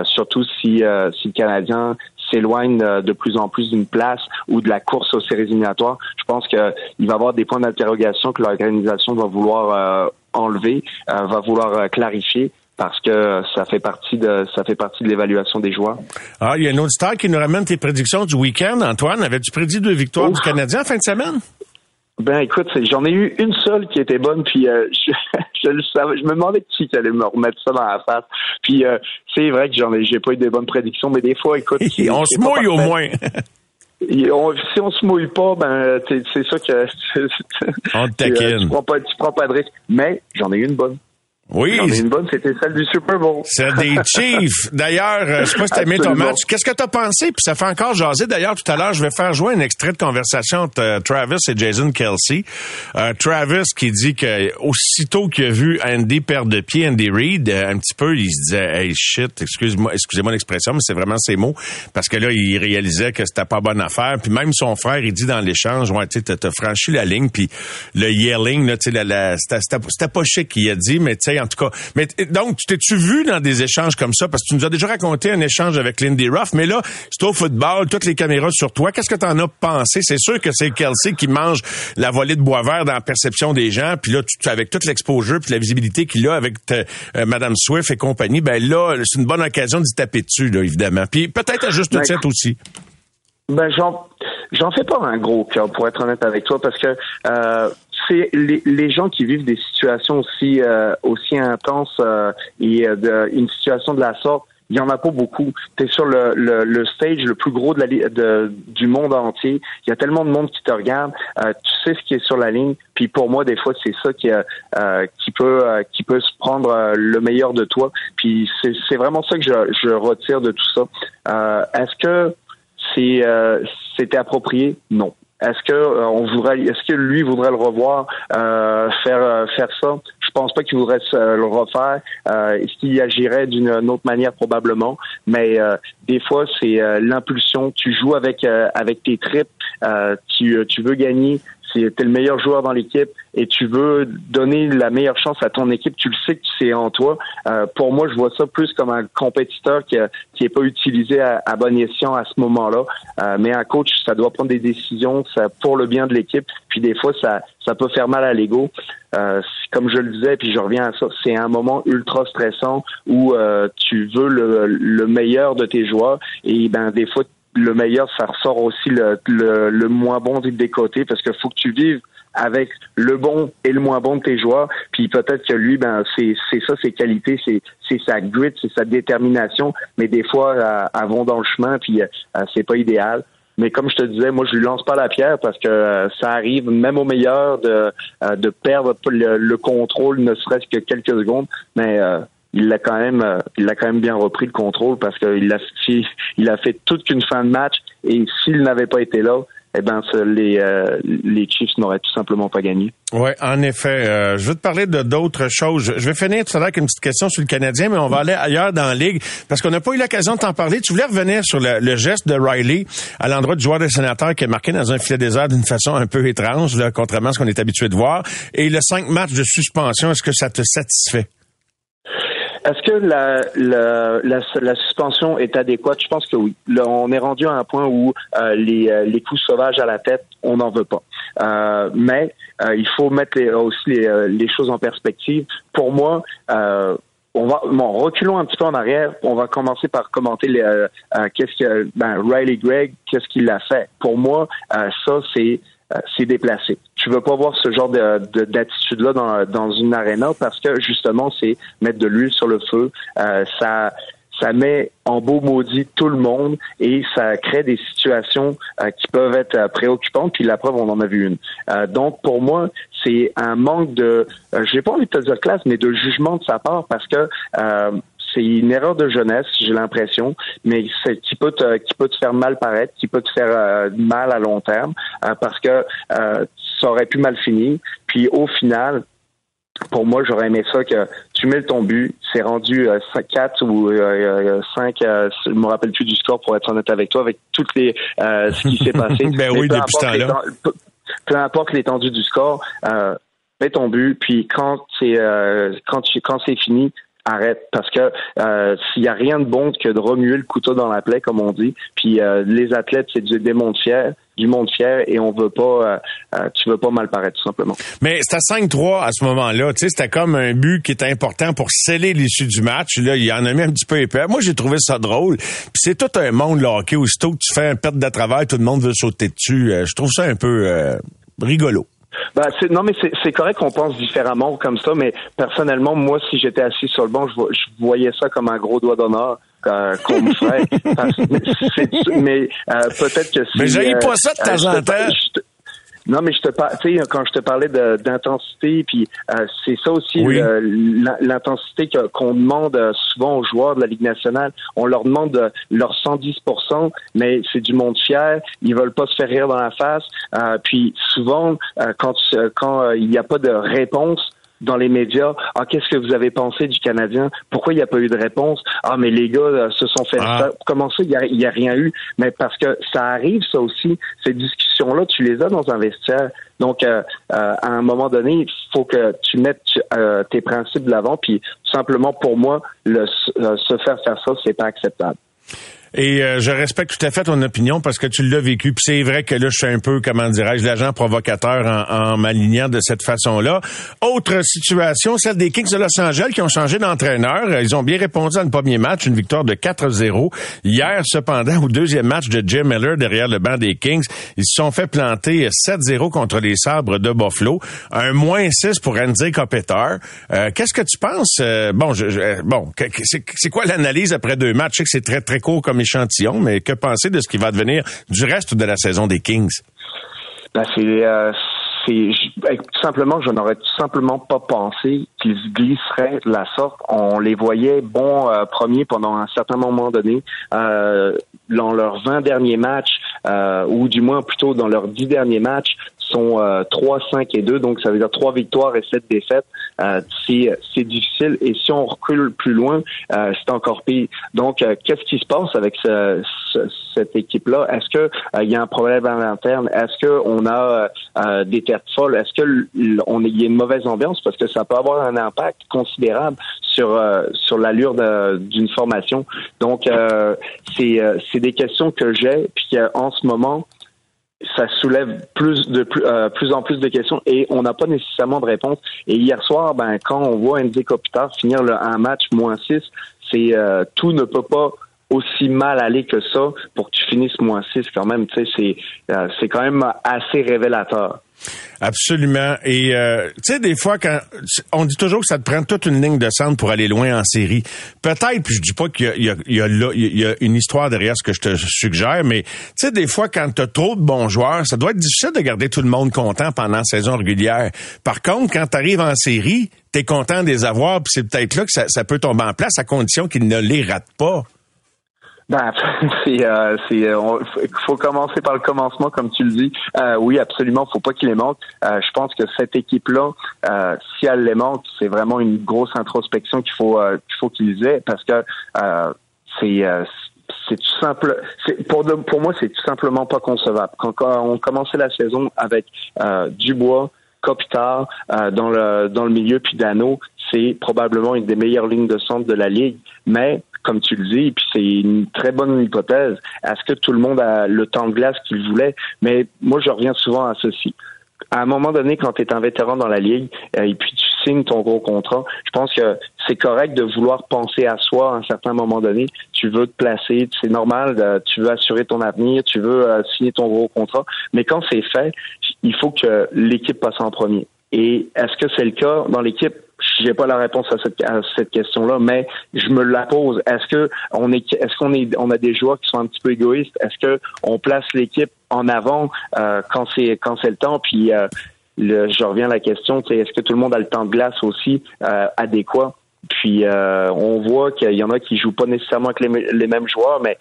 [SPEAKER 6] surtout si, si le Canadien s'éloigne de plus en plus d'une place ou de la course aux séries éliminatoires. Je pense qu'il va y avoir des points d'interrogation que l'organisation va vouloir enlever, euh, va vouloir euh, clarifier parce que ça fait partie de ça fait partie de l'évaluation des joueurs.
[SPEAKER 3] Ah, il y a un auditeur qui nous ramène tes prédictions du week-end. Antoine, avais-tu prédit deux victoires du Canadien en fin de semaine?
[SPEAKER 6] Ben écoute, j'en ai eu une seule qui était bonne, puis euh, je, je, je, me demandais qui allait me remettre ça dans la face. Puis c'est vrai que j'en ai j'ai pas eu des bonnes prédictions, mais des fois, écoute,
[SPEAKER 3] on se mouille au moins.
[SPEAKER 6] si on se mouille pas, ben c'est ça que
[SPEAKER 3] on te
[SPEAKER 6] tu prends pas tu prends pas de risque. Mais j'en ai eu une bonne.
[SPEAKER 3] Oui.
[SPEAKER 6] une bonne, c'était celle du Super Bowl.
[SPEAKER 3] C'est des Chiefs. D'ailleurs, euh, je sais pas si t'as aimé ton match. Qu'est-ce que t'as pensé? Puis ça fait encore jaser. D'ailleurs, tout à l'heure, je vais faire jouer un extrait de conversation entre euh, Travis et Jason Kelsey. Euh, Travis qui dit que aussitôt qu'il a vu Andy perdre de pied, Andy Reid, un petit peu, il se disait, hey shit, excuse-moi, excusez-moi l'expression, mais c'est vraiment ces mots. Parce que là, il réalisait que c'était pas bonne affaire. Puis même son frère, il dit dans l'échange, ouais, tu t'as franchi la ligne. Puis le yelling, là, tu sais, c'était pas chic qu'il a dit, mais tu sais, en tout cas. Mais donc, t'es-tu vu dans des échanges comme ça? Parce que tu nous as déjà raconté un échange avec Lindy Ruff, mais là, c'est au football, toutes les caméras sur toi. Qu'est-ce que t'en as pensé? C'est sûr que c'est Kelsey qui mange la volée de bois vert dans la perception des gens, puis là, tu, avec toute l'exposure puis la visibilité qu'il a avec euh, Madame Swift et compagnie, ben là, c'est une bonne occasion d'y taper dessus, là, évidemment. Puis peut-être à juste titre aussi.
[SPEAKER 6] Ben, j'en, j'en fais pas un gros cœur, pour être honnête avec toi, parce que euh, c'est les, les, gens qui vivent des situations aussi euh, aussi intenses euh, et de, une situation de la sorte, il y en a pas beaucoup. Tu es sur le, le, le, stage le plus gros de la, de, du monde entier. Il y a tellement de monde qui te regarde. Euh, tu sais ce qui est sur la ligne. Puis pour moi, des fois, c'est ça qui, euh, qui peut qui peut se prendre le meilleur de toi. Puis c'est vraiment ça que je, je retire de tout ça. Est-ce que c'est c'était approprié? Non. Est-ce que euh, on voudrait, est-ce que lui voudrait le revoir euh, faire euh, faire ça? Je pense pas qu'il voudrait le refaire. est-ce qu'il agirait d'une autre manière? Probablement Mais des fois, c'est l'impulsion. Tu joues avec avec tes tripes. tu tu veux gagner si tu es le meilleur joueur dans l'équipe et tu veux donner la meilleure chance à ton équipe, tu le sais que c'est en toi. Euh, pour moi, je vois ça plus comme un compétiteur qui n'est qui pas utilisé à, bon escient à ce moment-là. Euh, mais un coach, ça doit prendre des décisions ça, pour le bien de l'équipe. Puis des fois, ça, ça peut faire mal à l'ego. Euh, comme je le disais, puis je reviens à ça, c'est un moment ultra stressant où tu veux le, le meilleur de tes joueurs et ben des fois le meilleur, ça ressort aussi le, le, moins bon des côtés parce qu'il faut que tu vives avec le bon et le moins bon de tes joueurs. Puis peut-être que lui, ben c'est ça ses qualités, c'est sa grit, c'est sa détermination. Mais des fois, elles vont dans le chemin, puis euh, c'est pas idéal. Mais comme je te disais, moi je lui lance pas la pierre parce que euh, ça arrive même au meilleur de euh, de perdre le, contrôle, ne serait-ce que quelques secondes. Mais il l'a quand même, euh, il l'a quand même bien repris le contrôle parce qu'il a, il a fait toute une fin de match et s'il n'avait pas été là, eh ben les euh, les Chiefs n'auraient tout simplement pas gagné.
[SPEAKER 3] Oui, en effet. Euh, je veux te parler de d'autres choses. Je vais finir tout à l'heure avec une petite question sur le Canadien, mais on va aller ailleurs dans la ligue parce qu'on n'a pas eu l'occasion de t'en parler. Tu voulais revenir sur le, geste de Riley à l'endroit du joueur des sénateurs qui est marqué dans un filet désert d'une façon un peu étrange, là, contrairement à ce qu'on est habitué de voir. Et le cinq matchs de suspension, est-ce que ça te satisfait?
[SPEAKER 6] Est-ce que la, la, la, suspension est adéquate? Je pense que oui. Là, on est rendu à un point où euh, les, euh, les coups sauvages à la tête, on n'en veut pas. Euh, mais il faut mettre aussi les, les, choses en perspective. Pour moi, on va bon, reculons un petit peu en arrière. On va commencer par commenter les, euh, euh, qu'est-ce que ben, Riley Gregg, qu'est-ce qu'il a fait? Pour moi, euh, ça c'est c'est déplacé. Tu veux pas voir ce genre de, d'attitude là dans, dans une arena parce que justement c'est mettre de l'huile sur le feu. ça ça met en beau maudit tout le monde et ça crée des situations euh, qui peuvent être euh, préoccupantes. Puis la preuve, on en a vu une. Euh, donc pour moi, c'est un manque de, j'ai pas envie de te dire classe, mais de jugement de sa part parce que c'est une erreur de jeunesse, j'ai l'impression, mais qui peut te, qui peut te faire mal paraître, qui peut te faire mal à long terme, parce que ça aurait pu mal finir. Puis au final, pour moi, j'aurais aimé ça que tu mets ton but, c'est rendu euh, 4 ou euh, 5, euh, je me rappelle plus du score pour être honnête avec toi, avec toutes les euh, ce qui s'est passé.
[SPEAKER 3] ben oui, depuis ce temps-là.
[SPEAKER 6] Peu importe l'étendue du score, euh, mets ton but, puis quand c'est quand quand c'est fini, arrête parce que s'il y a rien de bon que de remuer le couteau dans la plaie comme on dit puis les athlètes c'est du fier du monde fier et on veut pas, euh, euh, tu veux pas mal paraître tout simplement.
[SPEAKER 3] Mais c'était 5-3 à ce moment-là, tu sais, c'était comme un but qui était important pour sceller l'issue du match. Là, il y en a mis un petit peu épais. Moi, j'ai trouvé ça drôle. Puis c'est tout un monde, le hockey, aussitôt que tu fais un perte de travail, tout le monde veut sauter dessus. Euh, je trouve ça un peu rigolo.
[SPEAKER 6] Ben, non, mais c'est correct qu'on pense différemment comme ça, mais personnellement, moi, si j'étais assis sur le banc, je, je voyais ça comme un gros doigt d'honneur euh, qu'on me ferait. mais euh, peut-être que
[SPEAKER 3] Mais j'ai pas ça de temps en temps.
[SPEAKER 6] Non, mais je te parle, tu sais, quand je te parlais d'intensité, puis c'est ça aussi l'intensité qu'on demande souvent aux joueurs de la Ligue nationale. On leur demande leur 110% mais c'est du monde fier. Ils veulent pas se faire rire dans la face. puis souvent, quand quand il n'y a pas de réponse, dans les médias. Ah, qu'est-ce que vous avez pensé du Canadien? Pourquoi il n'y a pas eu de réponse? Ah, mais les gars euh, se sont fait ah. Comment ça, il n'y a, rien eu? Mais parce que ça arrive, ça aussi. Ces discussions-là, tu les as dans un vestiaire. Donc, euh, euh, à un moment donné, il faut que tu mettes tes principes de l'avant. Puis, simplement, pour moi, le, se faire faire ça, c'est pas acceptable.
[SPEAKER 3] Et euh, je respecte tout à fait ton opinion parce que tu l'as vécu. Puis c'est vrai que là, je suis un peu, comment dirais-je, l'agent provocateur en, en m'alignant de cette façon-là. Autre situation, celle des Kings de Los Angeles qui ont changé d'entraîneur. Ils ont bien répondu dans le premier match, une victoire de 4-0. Hier, cependant, au deuxième match de Jim Miller derrière le banc des Kings, ils se sont fait planter 7-0 contre les Sabres de Buffalo. Un moins 6 pour Andy Kopitar. Euh, Qu'est-ce que tu penses? Euh, bon, je, bon, c'est quoi l'analyse après deux matchs? Je sais que c'est très, très court comme échantillon, mais que penser de ce qui va devenir du reste de la saison des Kings?
[SPEAKER 6] Ben, c'est, euh, ben, tout simplement, je n'aurais tout simplement pas pensé qu'ils glisseraient de la sorte. On les voyait bons euh, premiers pendant un certain moment donné. Euh, dans leurs 20 derniers matchs, ou du moins plutôt dans leurs 10 derniers matchs, sont 3, 5 et 2, donc ça veut dire 3 victoires et 7 défaites. Euh, c'est difficile. Et si on recule plus loin, euh, c'est encore pire. Donc, euh, qu'est-ce qui se passe avec ce, cette équipe-là? Est-ce que il y a un problème à l'interne? Est-ce que on a des têtes folles? Est-ce on y a une mauvaise ambiance? Parce que ça peut avoir un impact considérable sur sur l'allure d'une formation. Donc, c'est c'est des questions que j'ai. Puis en ce moment, ça soulève plus de plus, euh, plus en plus de questions et on n'a pas nécessairement de réponse. Et hier soir, ben quand on voit Andy Kopitar finir le, un match moins 6, c'est euh, tout ne peut pas aussi mal aller que ça pour que tu finisses moins 6 quand même. Tu sais, c'est euh, c'est quand même assez révélateur.
[SPEAKER 3] Absolument. Et euh, tu sais, des fois, quand on dit toujours que ça te prend toute une ligne de centre pour aller loin en série. Peut-être, puis je dis pas qu'il y a, une histoire derrière ce que je te suggère, mais tu sais, des fois, quand tu as trop de bons joueurs, ça doit être difficile de garder tout le monde content pendant la saison régulière. Par contre, quand tu arrives en série, tu es content de les avoir, puis c'est peut-être là que ça, ça peut tomber en place à condition qu'ils ne les ratent pas.
[SPEAKER 6] Ben, c'est, euh, c'est, euh, faut commencer par le commencement, comme tu le dis. Euh, oui, absolument, faut pas qu'il les manque. Euh, je pense que cette équipe-là, euh, si elle les manque, c'est vraiment une grosse introspection qu'il faut qu'il faut qu'ils aient, parce que c'est c'est tout simple. C'est, pour, pour moi, c'est tout simplement pas concevable. Quand, quand on commençait la saison avec Dubois, Kopitar dans le dans le milieu, puis Dano, c'est probablement une des meilleures lignes de centre de la ligue. Mais comme tu le dis, puis c'est une très bonne hypothèse. Est-ce que tout le monde a le temps de glace qu'il voulait? Mais moi, je reviens souvent à ceci. à un moment donné, quand tu es un vétéran dans la ligue euh, et puis tu signes ton gros contrat, je pense que c'est correct de vouloir penser à soi à un certain moment donné. Tu veux te placer, c'est normal, tu veux assurer ton avenir, tu veux euh, signer ton gros contrat. Mais quand c'est fait, il faut que l'équipe passe en premier. Et est-ce que c'est le cas dans l'équipe? J'ai pas la réponse à cette, à cette question-là, mais je me la pose. Est-ce que on est, est-ce qu'on est, on a des joueurs qui sont un petit peu égoïstes? Est-ce que on place l'équipe en avant euh, quand c'est quand c'est le temps? Puis euh, je reviens à la question, est-ce que tout le monde a le temps de glace aussi euh, adéquat? Puis on voit qu'il y en a qui jouent pas nécessairement avec les, les mêmes joueurs, mais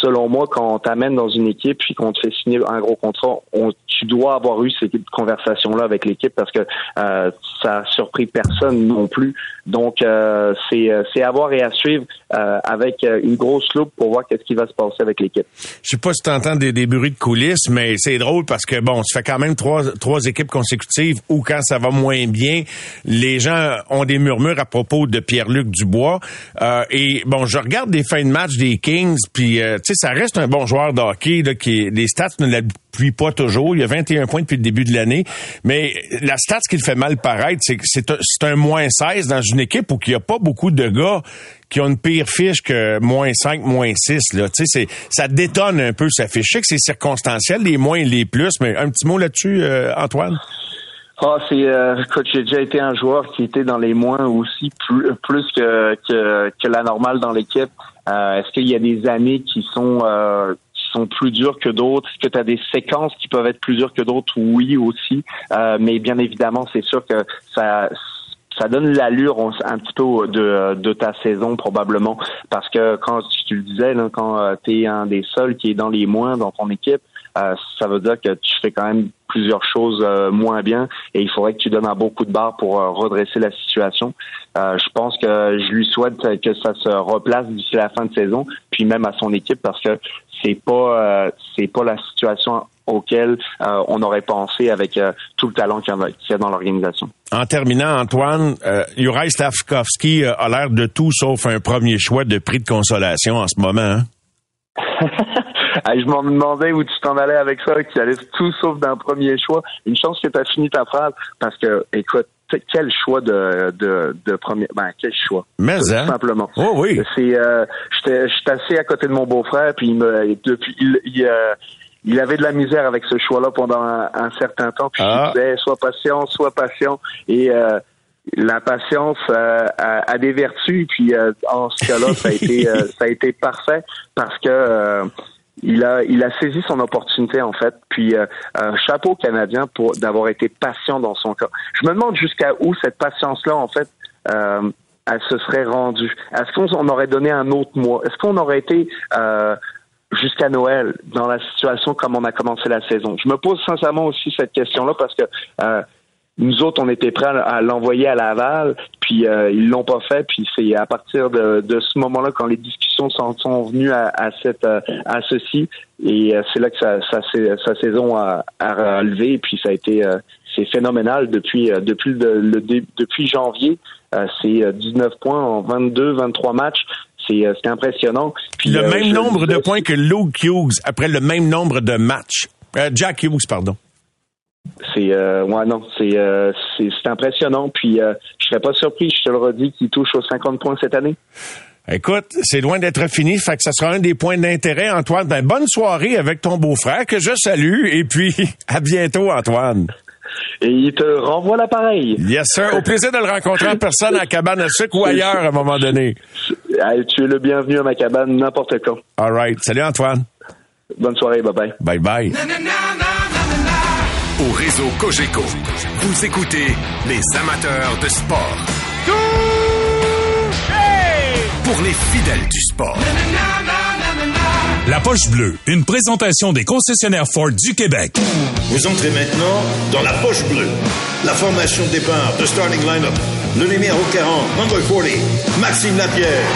[SPEAKER 6] selon moi, quand on t'amène dans une équipe puis qu'on te fait signer un gros contrat, on, tu dois avoir eu cette conversation-là avec l'équipe parce que euh, ça a surpris personne non plus. Donc, euh, c'est, euh, c'est à voir et à suivre euh, avec une grosse loupe pour voir qu'est-ce qui va se passer avec l'équipe.
[SPEAKER 3] Je sais pas si tu entends des, des, bruits de coulisses, mais c'est drôle parce que, bon, ça fait quand même trois, trois équipes consécutives où quand ça va moins bien, les gens ont des murmures à propos de Pierre-Luc Dubois. et, bon, je regarde des fins de match des Kings, puis euh, tu sais, ça reste un bon joueur de hockey, là, qui les stats ne l'appuient pas toujours. Il a 21 points depuis le début de l'année. Mais la stat qui le fait mal paraître, c'est que c'est un, un, moins 16 dans une équipe où il n'y a pas beaucoup de gars qui ont une pire fiche que moins 5, moins 6. Là. Tu sais, ça détonne un peu sa fiche. Je sais que c'est circonstanciel, les moins et les plus, mais un petit mot là-dessus, euh, Antoine?
[SPEAKER 6] Ah, c'est euh, écoute, j'ai déjà été un joueur qui était dans les moins aussi plus plus que que, que la normale dans l'équipe. Euh, est-ce qu'il y a des années qui sont euh, sont plus dures que d'autres? Est-ce que tu as des séquences qui peuvent être plus dures que d'autres? Oui, aussi. Euh, mais bien évidemment, c'est sûr que ça ça donne l'allure un petit peu de, de ta saison probablement. Parce que quand tu le disais là, quand tu es un des seuls qui est dans les moins dans ton équipe ça veut dire que tu fais quand même plusieurs choses moins bien et il faudrait que tu donnes un beau coup de barre pour redresser la situation. Euh, je pense que je lui souhaite que ça se replace d'ici la fin de saison, puis même à son équipe parce que c'est pas euh, c'est pas la situation auquel euh, on aurait pensé avec tout le talent qu'il y, a dans l'organisation.
[SPEAKER 3] En terminant, Antoine, euh, Juraj Stavkovski a l'air de tout sauf un premier choix de prix de consolation en ce moment. Hein?
[SPEAKER 6] je m'en demandais où tu t'en allais avec ça, qu'il allait tout sauf d'un premier choix. Une chance que tu as fini ta phrase, parce que, écoute, quel choix de, de, de premier. Ben, quel choix?
[SPEAKER 3] Mais,
[SPEAKER 6] Tout hein? simplement.
[SPEAKER 3] Oh oui.
[SPEAKER 6] C'est, euh, j'étais, j'étais assis à côté de mon beau-frère, puis il me, depuis, il, il, euh, il avait de la misère avec ce choix-là pendant un, certain temps, puis ah. il disait, sois patient, sois patient, et, euh, la patience euh, a, des vertus, puis euh, en ce cas-là, ça a été ça a été parfait parce que il a, il a saisi son opportunité en fait. Puis euh, chapeau canadien pour d'avoir été patient dans son cas. Je me demande jusqu'à où cette patience-là en fait, euh, elle se serait rendue. Est-ce qu'on aurait donné un autre mois? Est-ce qu'on aurait été euh, jusqu'à Noël dans la situation comme on a commencé la saison? Je me pose sincèrement aussi cette question-là parce que euh, nous autres, on était prêts à l'envoyer à Laval, puis euh, ils l'ont pas fait. Puis c'est à partir de, de ce moment-là, quand les discussions sont, sont venues à, à cette euh, à ceci, et euh, c'est là que sa, sa, sa saison a, a relevé. Puis ça a été euh, c'est phénoménal depuis depuis le, depuis janvier. c'est 19 points en 22, 23 matchs. C'est impressionnant.
[SPEAKER 3] Puis le même nombre de points que Luke Hughes après le même nombre de matchs. Jack Hughes, pardon.
[SPEAKER 6] C'est euh, ouais non, c'est euh, c'est impressionnant. Puis euh, je serais pas surpris, je te le redis, qu'il touche aux 50 points cette année.
[SPEAKER 3] Écoute, c'est loin d'être fini, fait que ça sera un des points d'intérêt, Antoine. Ben, bonne soirée avec ton beau-frère que je salue et puis à bientôt, Antoine.
[SPEAKER 6] Et il te renvoie l'appareil.
[SPEAKER 3] Yes, sir. Au plaisir de le rencontrer en personne à cabane à sucre ou ailleurs à un moment donné.
[SPEAKER 6] Tu es le bienvenu à ma cabane n'importe quand.
[SPEAKER 3] All right. Salut, Antoine.
[SPEAKER 6] Bonne soirée. Bye bye.
[SPEAKER 3] Bye bye
[SPEAKER 2] au réseau Cogeco. Vous écoutez les amateurs de sport. Pour les fidèles du sport.
[SPEAKER 7] La poche bleue, une présentation des concessionnaires Ford du Québec.
[SPEAKER 8] Vous entrez maintenant dans la poche bleue. La formation de départ de starting lineup. Le numéro 40, number 40, Maxime Lapierre.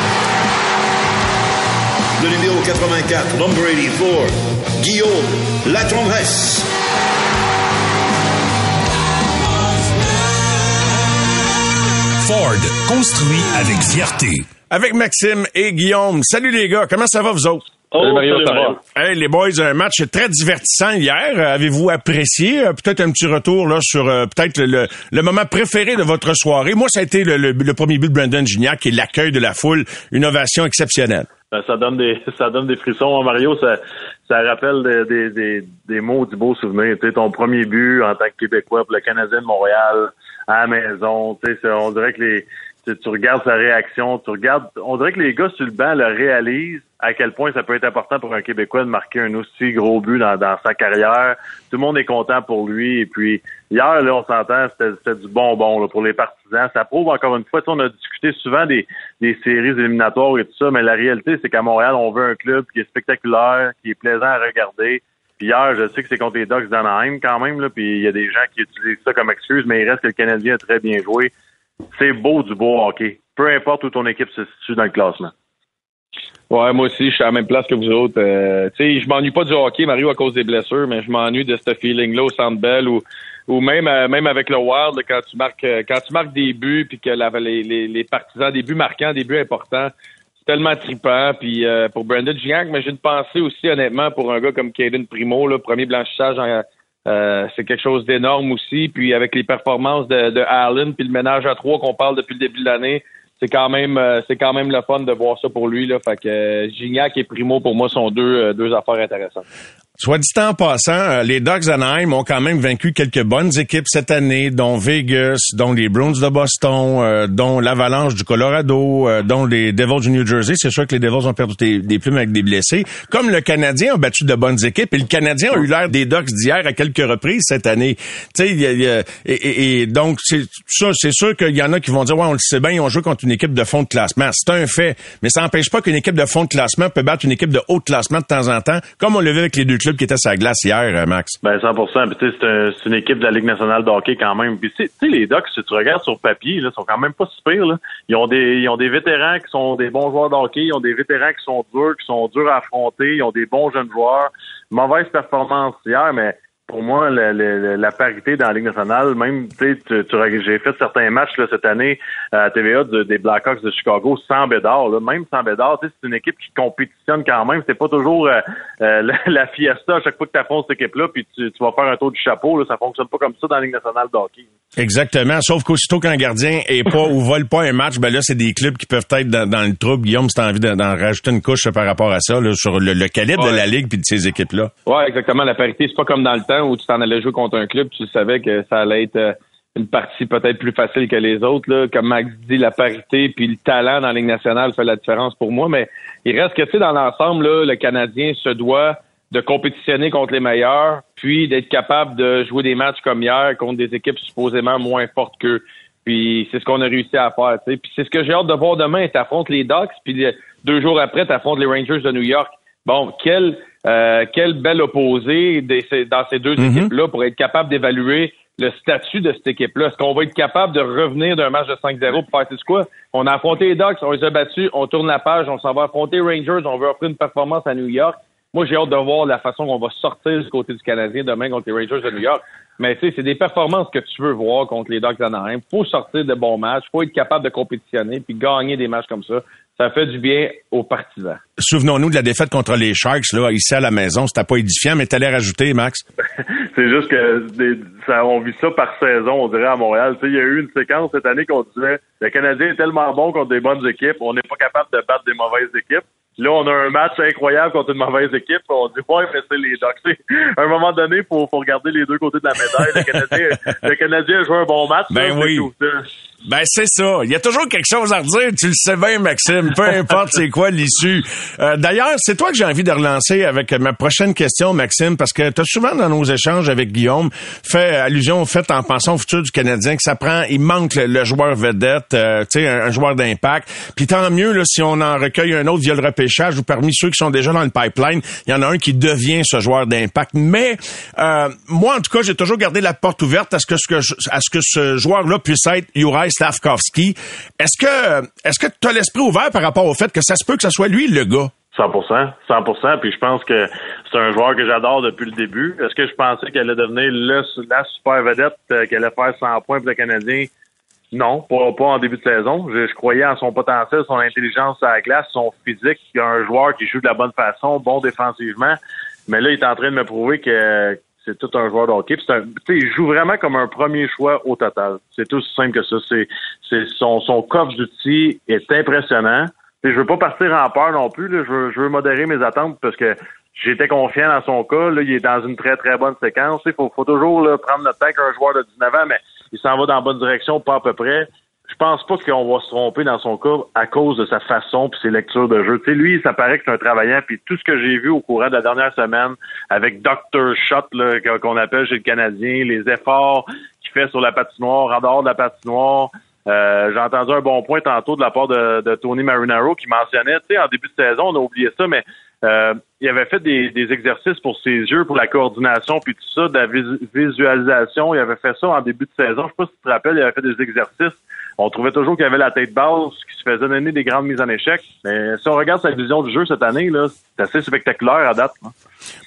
[SPEAKER 8] Le numéro 84, number 84, Guillaume Latendresse.
[SPEAKER 7] Ford, construit avec fierté.
[SPEAKER 3] Avec Maxime et Guillaume. Salut les gars, comment ça va vous autres?
[SPEAKER 9] Oh, Mario, ça va?
[SPEAKER 3] Hey, les boys, un match très divertissant hier. Avez-vous apprécié? Euh, peut-être un petit retour là sur euh, peut-être le, le, moment préféré de votre soirée. Moi, ça a été le, le, premier but de Brandon Gignac et l'accueil de la foule. Une ovation exceptionnelle.
[SPEAKER 9] Ben, ça donne des ça donne des frissons, hein, Mario. Ça, ça rappelle des, des, des, mots du beau souvenir. Tu sais, ton premier but en tant que Québécois pour le Canadien de Montréal à la maison. On dirait que les tu, regardes sa réaction, tu regardes, on dirait que les gars sur le banc le réalisent à quel point ça peut être important pour un Québécois de marquer un aussi gros but dans, sa carrière. Tout le monde est content pour lui. Et puis hier, là, on s'entend, c'était du bonbon là, pour les partisans. Ça prouve encore une fois, on a discuté souvent des, des séries éliminatoires et tout ça, mais la réalité, c'est qu'à Montréal, on veut un club qui est spectaculaire, qui est plaisant à regarder. Puis hier, je sais que c'est contre les Ducks d'Anaheim quand même, là, puis il y a des gens qui utilisent ça comme excuse, mais il reste que le Canadien a très bien joué c'est beau du beau hockey. Peu importe où ton équipe se situe dans le classement.
[SPEAKER 10] Ouais, moi aussi, je suis à la même place que vous autres. Euh, tu sais, je m'ennuie pas du hockey, Mario, à cause des blessures, mais je m'ennuie de ce feeling-là au Centre ou même euh, même avec le Wild quand tu marques euh, quand tu marques des buts puis que les, les, partisans des buts marquants, des buts importants, tellement trippant. Puis pour Brandon Gignac, mais j'ai une pensée aussi honnêtement pour un gars comme Caden Primo, le premier blanchissage euh, c'est quelque chose d'énorme aussi. Puis avec les performances de, de Allen, puis le ménage à trois qu'on parle depuis le début de l'année, c'est quand même euh, c'est quand même le fun de voir ça pour lui. Là. Fait que euh, Gignac et Primo, pour moi, sont deux, deux affaires intéressantes.
[SPEAKER 3] Soit dit en passant, euh, les Ducks d'Anaheim ont quand même vaincu quelques bonnes équipes cette année, dont Vegas, dont les Bruins de Boston, euh, dont l'Avalanche du Colorado, euh, dont les Devils du New Jersey. C'est sûr que les Devils ont perdu des, plumes avec des blessés. Comme le Canadien a battu de bonnes équipes, et le Canadien a eu l'air des Ducks d'hier à quelques reprises cette année. Tu sais, et, donc c'est ça, c'est sûr qu'il y en a qui vont dire ouais, on le sait bien, on joue contre une équipe de fond de classement. C'est un fait, mais ça n'empêche pas qu'une équipe de fond de classement peut battre une équipe de haut de classement de temps en temps, comme on l'a vu avec les deux clubs qui était sa glace hier, euh, Max.
[SPEAKER 9] Ben 100 Puis c'est une équipe de la Ligue nationale de hockey quand même. Tu sais, les Ducks, si tu regardes sur papier, là, sont quand même pas si. Là. Ils ont des ils ont des vétérans qui sont des bons joueurs de hockey. Ils ont des vétérans qui sont durs, qui sont durs à affronter. Ils ont des bons jeunes joueurs. Mauvaise performance hier, mais pour moi, la, parité dans la Ligue nationale, même, tu sais, j'ai fait certains matchs là, cette année à TVA des Blackhawks de Chicago sans Bédard. Là. Même sans Bédard, c'est une équipe qui compétitionne quand même. C'est pas toujours euh, euh, la, fiesta à chaque fois que tu affrontes cette équipe-là, puis tu, vas faire un tour du chapeau. Là. Ça fonctionne pas comme ça dans la Ligue nationale de hockey.
[SPEAKER 3] Exactement. Sauf qu'aussitôt qu'un gardien est pas ou vole pas un match, ben là, c'est des clubs qui peuvent être dans, le trouble. Guillaume, si t'as envie d'en rajouter une couche par rapport à ça, sur le, calibre de la Ligue puis de ces équipes-là.
[SPEAKER 10] Ouais, exactement. La parité, c'est pas comme dans le temps où tu t'en allais jouer contre un club, tu savais que ça allait être euh, une partie peut-être plus facile que les autres. Comme Max dit, la parité puis le talent dans la Ligue nationale fait la différence pour moi. Mais il reste que, tu sais, dans l'ensemble, le Canadien se doit de compétitionner contre les meilleurs, puis d'être capable de jouer des matchs comme hier contre des équipes supposément moins fortes qu'eux. Puis c'est ce qu'on a réussi à faire. Puis c'est ce que j'ai hâte de voir demain. Tu affrontes les Ducks, puis deux jours après, tu affrontes les Rangers de New York. Bon, quel, euh, quel bel opposé dans ces deux mm-hmm. équipes-là pour être capable d'évaluer le statut de cette équipe-là? Est-ce qu'on va être capable de revenir d'un match de 5-0 pour faire c'est quoi? On a affronté les Ducks, on les a battus, on tourne la page, on s'en va affronter les Rangers, on veut offrir une performance à New York. Moi, j'ai hâte de voir la façon qu'on va sortir du côté du Canadien demain contre les Rangers de New York. Mais tu sais, c'est des performances que tu veux voir contre les Ducks d'Anaheim. faut sortir de bons matchs, faut être capable de compétitionner puis gagner des matchs comme ça ça fait du bien aux partisans.
[SPEAKER 3] Souvenons-nous de la défaite contre les Sharks, là, ici à la maison. C'était pas édifiant, mais t'allais rajouter, Max?
[SPEAKER 9] c'est juste que ça, on vit ça par saison, on dirait, à Montréal. il y a eu une séquence cette année qu'on disait le Canadien est tellement bon contre des bonnes équipes, on n'est pas capable de battre des mauvaises équipes. Là, on a un match incroyable contre une mauvaise équipe. On dit, ouais, mais c'est les Ducks. À un moment donné, il faut, faut regarder les deux côtés de la médaille. Le Canadien, le Canadien a joué un bon match.
[SPEAKER 3] Ben oui. Ben c'est ça. Il y a toujours quelque chose à redire. Tu le sais bien, Maxime. Peu importe c'est quoi l'issue. Euh, d'ailleurs, c'est toi que j'ai envie de relancer avec ma prochaine question, Maxime, parce que tu as souvent dans nos échanges avec Guillaume fait allusion au fait en pensant au futur du Canadien que ça prend, il manque le, joueur vedette, euh, tu sais, un, joueur d'impact. Puis tant mieux là, si on en recueille un autre via le repêchage ou parmi ceux qui sont déjà dans le pipeline, il y en a un qui devient ce joueur d'impact. Mais euh, moi, en tout cas, j'ai toujours gardé la porte ouverte à ce que, ce que à ce que ce joueur-là puisse être Juraj Stavkovski. Est-ce que est-ce que tu as l'esprit ouvert par rapport au fait que ça se peut que ce soit lui le gars?
[SPEAKER 9] 100%, 100%. Puis je pense que c'est un joueur que j'adore depuis le début. Est-ce que je pensais qu'elle allait devenir la super vedette, euh, qu'elle allait faire 100 points pour le Canadien? Non, pas, en début de saison. Je, je, croyais en son potentiel, son intelligence à la glace, son physique. Il y a un joueur qui joue de la bonne façon, bon défensivement. Mais là, il est en train de me prouver que c'est tout un joueur de hockey. Un, il joue vraiment comme un premier choix au total. C'est tout simple que ça. C'est, son, son coffre d'outils est impressionnant. Je veux pas partir en peur non plus. Là. Je, veux, je veux modérer mes attentes parce que j'étais confiant dans son cas. Là, il est dans une très, très bonne séquence. Il faut, faut toujours là, prendre notre temps qu'un joueur de 19 ans, mais il s'en va dans la bonne direction, pas à peu près. Je pense pas qu'on va se tromper dans son cas à cause de sa façon puis ses lectures de jeu. Tu sais, lui, ça paraît que c'est un travaillant, puis tout ce que j'ai vu au courant de la dernière semaine avec Dr. Shot, qu'on appelle chez le Canadien, les efforts qu'il fait sur la patinoire, en dehors de la patinoire, euh, j'ai entendu un bon point tantôt de la part de, Tony Marinaro qui mentionnait, tu sais, en début de saison, on a oublié ça, mais euh, il avait fait des, exercices pour ses yeux, pour la coordination, puis tout ça, de la visualisation. Il avait fait ça en début de saison. Je sais pas si tu te rappelles, il avait fait des exercices. On trouvait toujours qu'il avait la tête basse, qui se faisait donner des grandes mises en échec. Mais si on regarde sa vision du jeu cette année, là, c'est assez spectaculaire à date. Hein.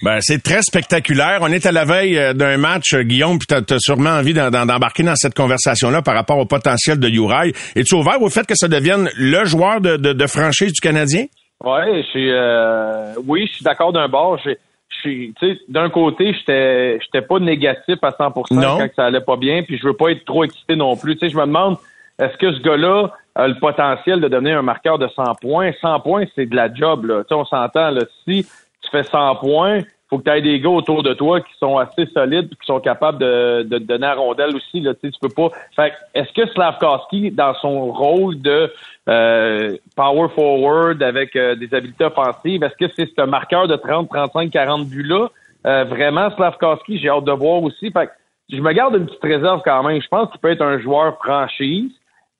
[SPEAKER 3] Ben, c'est très spectaculaire. On est à la veille euh, d'un match, euh, Guillaume, puis tu as, sûrement envie d'embarquer dans cette conversation-là par rapport au potentiel de Uri. Es-tu ouvert au fait que ça devienne le joueur de, de franchise du Canadien?
[SPEAKER 10] Ouais, je suis, euh, oui, je suis d'accord d'un bord. Je suis, tu sais, d'un côté, j'étais, j'étais pas négatif à 100% quand ça allait pas bien, puis je veux pas être trop excité non plus. Tu sais, je me demande, est-ce que ce gars-là a le potentiel de devenir un marqueur de 100 points? 100 points, c'est de la job, là. On s'entend, là. Si tu fais 100 points, faut que tu aies des gars autour de toi qui sont assez solides et qui sont capables de, de, donner à rondelle aussi. Là, tu peux pas. Fait est-ce que Slavkowski, dans son rôle de euh, power forward avec euh, des habiletés offensives, est-ce que c'est ce marqueur de 30, 35, 40 buts-là? Euh, vraiment, Slavkowski, j'ai hâte de voir aussi. Fait je me garde une petite réserve quand même. Je pense qu'il peut être un joueur franchise.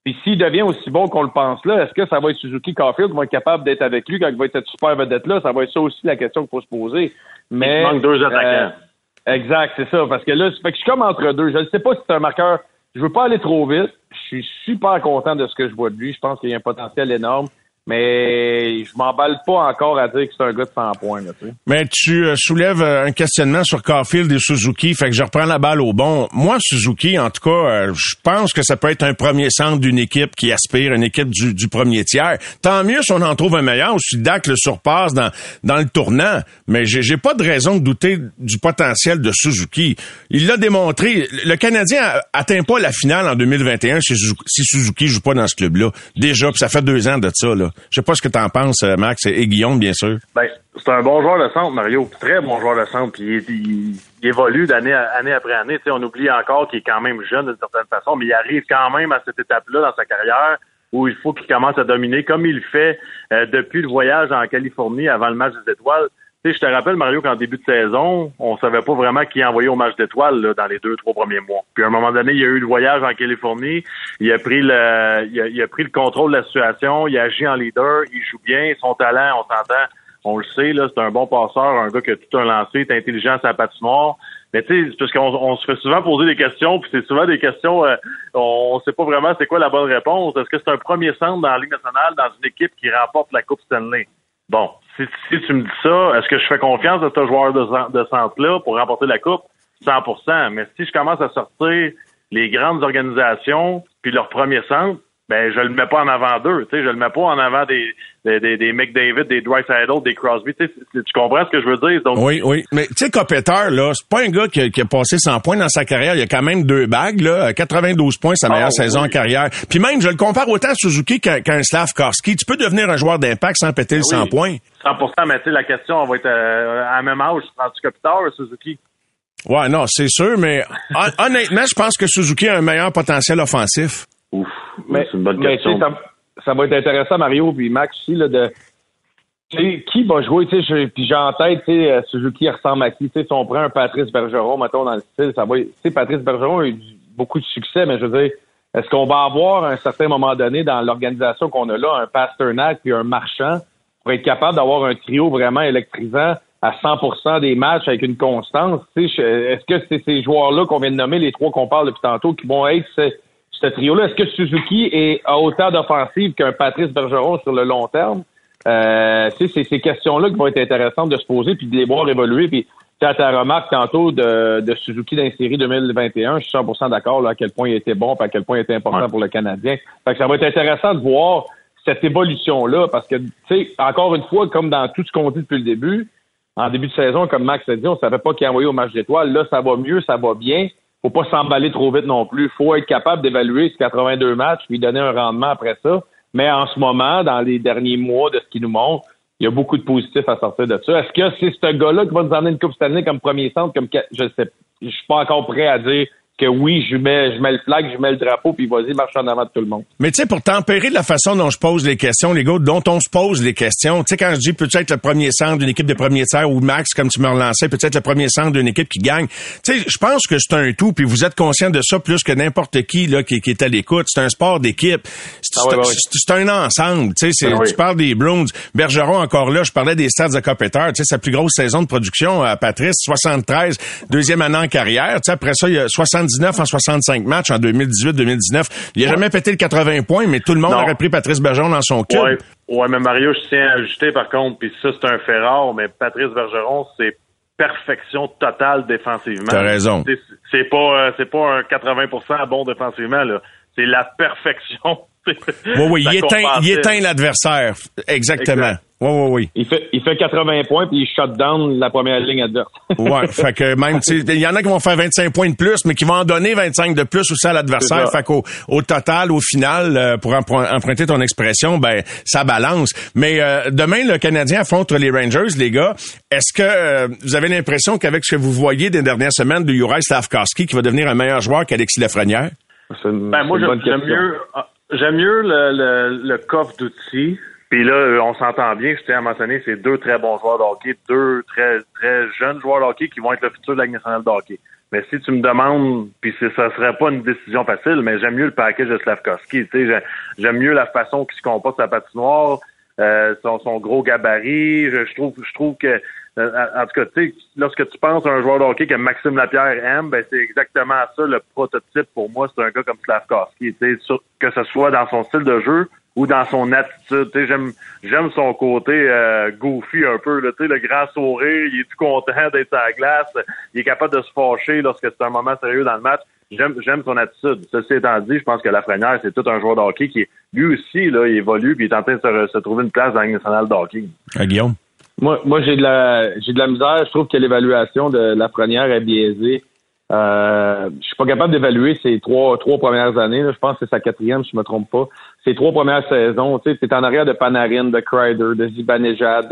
[SPEAKER 10] Puis s'il devient aussi bon qu'on le pense là, est-ce que ça va être Suzuki Caulfield qui va être capable d'être avec lui quand il va être cette super vedette-là? Ça va être ça aussi la question qu'il faut se poser. Mais,
[SPEAKER 9] il manque deux attaquants.
[SPEAKER 10] Euh, exact, c'est ça. Parce que là, fait que je suis comme entre deux. Je ne sais pas si c'est un marqueur. Je veux pas aller trop vite. Je suis super content de ce que je vois de lui. Je pense qu'il y a un potentiel énorme. Mais je m'emballe pas encore à dire que c'est un gars de 100 points. Là, tu sais.
[SPEAKER 3] Mais tu euh, soulèves euh, un questionnement sur Caulfield et Suzuki, fait que je reprends la balle au bon. Moi, Suzuki, en tout cas, euh, je pense que ça peut être un premier centre d'une équipe qui aspire, une équipe du, du, premier tiers. Tant mieux si on en trouve un meilleur, si Dak le surpasse dans, dans le tournant. Mais j'ai pas de raison de douter du potentiel de Suzuki. Il l'a démontré. Le Canadien atteint pas la finale en 2021 si Suzuki, joue pas dans ce club-là. Déjà, puis ça fait deux ans de ça. Là. Je sais pas ce que tu en penses, euh, Max, et Guillaume, bien sûr.
[SPEAKER 9] Ben, c'est un bon joueur de centre, Mario. Très bon joueur de centre. Puis il, évolue d'année année après année. on oublie encore qu'il est quand même jeune d'une certaine façon, mais il arrive quand même à cette étape-là dans sa carrière où il faut qu'il commence à dominer comme il fait euh, depuis le voyage en Californie avant le match des étoiles je te rappelle, Mario, qu'en début de saison, on savait pas vraiment qui envoyait au match d'étoiles dans les deux, trois premiers mois. Puis à un moment donné, il y a eu le voyage en Californie, il a pris le il a, pris le contrôle de la situation, il a agi en leader, il joue bien, son talent, on s'entend, on le sait, là, c'est un bon passeur, un gars qui a tout un lancé, est intelligent la patinoire. Mais tu sais, parce qu'on on se fait souvent poser des questions, puis c'est souvent des questions, euh, on sait pas vraiment c'est quoi la bonne réponse. Est-ce que c'est un premier centre dans la Ligue nationale dans une équipe qui remporte la Coupe Stanley? Bon, si, si, tu me dis ça, est-ce que je fais confiance à ce joueur de, de centre-là pour remporter la Coupe? 100% Mais si je commence à sortir les grandes organisations puis leur premier centre, ben je le mets pas en avant d'eux, tu sais, je le mets pas en avant des des, des, des McDavid, des Idol, des Crosby, tu, tu comprends ce que je veux dire Donc
[SPEAKER 3] Oui, oui, mais tu sais Kopeter là, c'est pas un gars qui a, qui a, passé 100 points dans sa carrière, il a quand même deux bagues là, 92 points sa meilleure ah, saison en carrière. Puis même je le compare autant à Suzuki qu'un qu Slavkovski, tu peux devenir un joueur d'impact sans péter le 100 ah points.
[SPEAKER 9] 100% mais tu sais la question on va être euh, à la même âge, tu Kopitar ou Suzuki?
[SPEAKER 3] Ouais, non, c'est sûr, mais honnêtement, je pense que Suzuki a un meilleur potentiel offensif.
[SPEAKER 9] Ouf, mais c'est une bonne question.
[SPEAKER 10] Ça, va être intéressant, Mario, puis Max aussi, là, de qui va jouer, tu sais, puis j'ai en tête, tu sais, euh, Suzuki ressemble à qui, tu sais, si on prend un Patrice Bergeron, mettons, dans le style, ça va, tu sais, Patrice Bergeron a eu beaucoup de succès, mais je veux dire, est-ce qu'on va avoir à un certain moment donné dans l'organisation qu'on a là, un Pasternak puis un Marchand pour être capable d'avoir un trio vraiment électrisant à 100% des matchs avec une constance, tu sais, est-ce que c'est ces joueurs-là qu'on vient de nommer, les trois qu'on parle depuis tantôt, qui vont être ce trio-là. Est-ce que Suzuki est, a autant d'offensive qu'un Patrice Bergeron sur le long terme? Euh, c'est ces questions-là qui vont être intéressantes de se poser puis de les voir évoluer. Puis à ta remarque tantôt de, de Suzuki dans série 2021, je suis 100% d'accord à quel point il était bon, et à quel point il était important pour le Canadien. Fait que ça va être intéressant de voir cette évolution-là, parce que, tu sais, encore une fois, comme dans tout ce qu'on dit depuis le début, en début de saison, comme Max a dit, on savait pas qui envoyé au match d'étoiles. Là, ça va mieux, ça va bien. Faut pas s'emballer trop vite non plus. Faut être capable d'évaluer ces 82 matchs puis donner un rendement après ça. Mais en ce moment, dans les derniers mois de ce qui nous montre, il y a beaucoup de positifs à sortir de ça. Est-ce que c'est ce gars-là qui va nous emmener une Coupe Stanley comme premier centre, comme je sais, je suis pas encore prêt à dire que oui, je mets, je mets le flag, je mets le drapeau, puis vas-y, marche en avant de tout le monde.
[SPEAKER 3] Mais tu sais, pour tempérer la façon dont je pose les questions, les gars, dont on se pose les questions, tu sais, quand je dis peut-être le premier centre d'une équipe de premier tiers ou Max, comme tu me relançais, peut-être le premier centre d'une équipe qui gagne, tu sais, je pense que c'est un tout, puis vous êtes conscient de ça plus que n'importe qui là qui, est à l'écoute. C'est un sport d'équipe. C'est ah un ensemble, tu sais. Ah tu parles des Bruins. Bergeron, encore là, je parlais des stats de Copéter, tu sais, sa plus grosse saison de production à Patrice, 73, deuxième année en carrière. Tu sais, après ça, il y a 79 en 65 matchs en 2018-2019. Il a jamais pété le 80 points, mais tout le monde aurait pris Patrice Bergeron dans son.
[SPEAKER 9] Ouais. ouais, mais Mario, je tiens à ajouter par contre, puis ça c'est un fait rare, mais Patrice Bergeron, c'est perfection totale défensivement.
[SPEAKER 3] T'as raison.
[SPEAKER 9] C'est pas euh, c'est pas un 80% bon défensivement là. C'est la perfection.
[SPEAKER 3] oui, oui, il éteint, il éteint l'adversaire. Exactement. Oui, oui, oui.
[SPEAKER 10] Il fait, il fait 80 points puis il shut down la première ligne adverse.
[SPEAKER 3] ouais, fait que même, il y en a qui vont faire 25 points de plus, mais qui vont en donner 25 de plus aussi à l'adversaire. Fait qu'au au total, au final, euh, pour emprunter ton expression, ben, ça balance. Mais euh, demain, le Canadien affronte les Rangers, les gars. Est-ce que euh, vous avez l'impression qu'avec ce que vous voyez des dernières semaines de Juraj Slavkovski, qui va devenir un meilleur joueur qu'Alexis Lafrenière?
[SPEAKER 9] Ben, moi, j'aime mieux, ah, j'aime mieux le, le, le coffre d'outils puis là, euh, on s'entend bien, je tiens à mentionner, c'est deux très bons joueurs de deux très très jeunes joueurs de qui vont être le futur de la nationale. Mais si tu me demandes, puis ça serait pas une décision facile, mais j'aime mieux le package de Slavkovski. J'aime mieux la façon qu'il se comporte sa patinoire, euh, son, son gros gabarit. Je, trouve, je trouve que, en tout cas, tu sais, lorsque tu penses à un joueur de hockey que Maxime Lapierre aime, ben c'est exactement ça le prototype pour moi. C'est un gars comme Slavkovski. Que ce soit dans son style de jeu ou dans son attitude. J'aime j'aime son côté euh, goofy un peu. Là, le grand sourire, il est tout content d'être à la glace. Il est capable de se fâcher lorsque c'est un moment sérieux dans le match. J'aime j'aime son attitude. Ceci étant dit, je pense que Lafrenière, c'est tout un joueur de hockey qui, lui aussi, là, il évolue puis il est en train de se, trouver une place dans la nationale de.
[SPEAKER 3] Ah, Guillaume?
[SPEAKER 10] Moi, moi j'ai de la j'ai de la misère. Je trouve que l'évaluation de Lafrenière est biaisée. Euh, je suis pas capable d'évaluer ces trois trois premières années. Je pense que c'est sa quatrième, si je me trompe pas. Ces trois premières saisons, tu sais, en arrière de Panarin, de Kreider, de Zibanejad.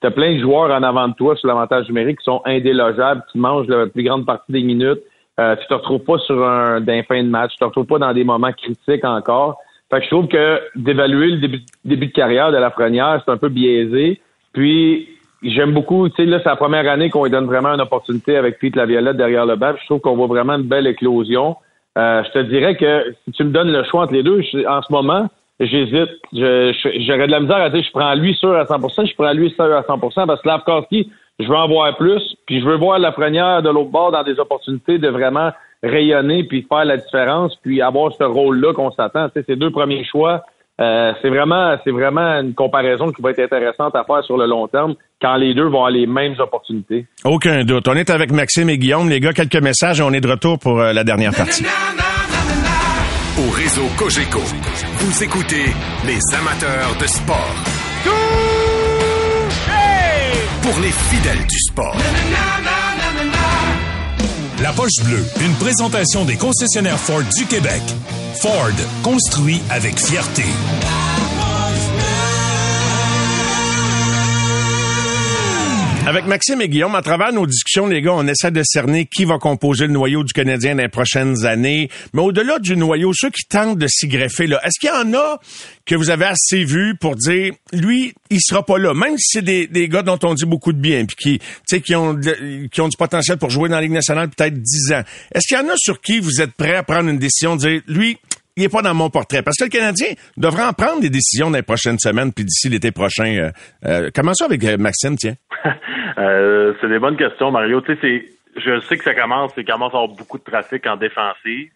[SPEAKER 10] Tu as plein de joueurs en avant de toi sur l'avantage numérique qui sont indélogeables, qui mangent la plus grande partie des minutes. Euh, tu te retrouves pas sur un d'un fin de match, tu te retrouves pas dans des moments critiques encore. Fait que je trouve que d'évaluer le début, début de carrière de la première, c'est un peu biaisé. Puis j'aime beaucoup, tu sais, là, c'est la première année qu'on lui donne vraiment une opportunité avec Pete Laviolette derrière le banc. Je trouve qu'on voit vraiment une belle éclosion. Euh, je te dirais que si tu me donnes le choix entre les deux, en ce moment, j'hésite. J'aurais de la misère à dire je prends lui sûr à 100%, je prends lui sûr à 100% parce que Slavkovski, je veux en voir plus, puis je veux voir la première de l'autre bord dans des opportunités de vraiment rayonner puis faire la différence, puis avoir ce rôle-là qu'on s'attend. Tu sais, ces deux premiers choix, euh, c'est vraiment, c'est vraiment une comparaison qui va être intéressante à faire sur le long terme quand les deux vont avoir les mêmes opportunités.
[SPEAKER 3] Aucun doute. On est avec Maxime et Guillaume. Les gars, quelques messages et on est de retour pour euh, la dernière partie.
[SPEAKER 2] Au réseau Cogeco, vous écoutez les amateurs de sport. Pour les fidèles du sport.
[SPEAKER 7] La poche bleue, une présentation des concessionnaires Ford du Québec. Ford, construit avec fierté.
[SPEAKER 3] Avec Maxime et Guillaume, à travers nos discussions, les gars, on essaie de cerner qui va composer le noyau du Canadien dans les prochaines années. Mais au-delà du noyau, ceux qui tentent de s'y greffer, là, est-ce qu'il y en a que vous avez assez vu pour dire, lui, il sera pas là, même si c'est des, des gars dont on dit beaucoup de bien, puis qui, qui ont, qui ont du potentiel pour jouer dans la Ligue nationale peut-être 10 ans. Est-ce qu'il y en a sur qui vous êtes prêt à prendre une décision de dire, lui, il n'est pas dans mon portrait. Parce que le Canadien devrait en prendre des décisions dans les prochaines semaines, puis d'ici l'été prochain. Euh, euh, commençons avec euh, Maxime, tiens?
[SPEAKER 9] euh, c'est des bonnes questions, Mario. Tu sais, je sais que ça commence, c'est commence à avoir beaucoup de trafic en défensive.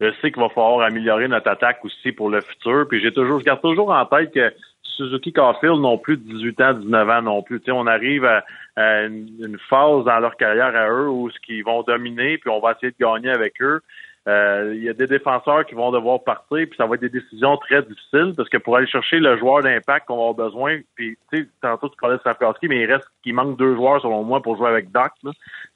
[SPEAKER 9] Je sais qu'il va falloir améliorer notre attaque aussi pour le futur. Puis j'ai toujours, je garde toujours en tête que Suzuki Caulfield n'ont plus de 18 ans, 19 ans non plus. on arrive à, une, phase dans leur carrière à eux où ce qu'ils vont dominer, puis on va essayer de gagner avec eux. Euh, il y a des défenseurs qui vont devoir partir, puis ça va être des décisions très difficiles parce que pour aller chercher le joueur d'impact qu'on va avoir besoin, puis tu sais, tantôt tu parlais de Safkowski, mais il reste qu'il manque deux joueurs selon moi pour jouer avec Doc.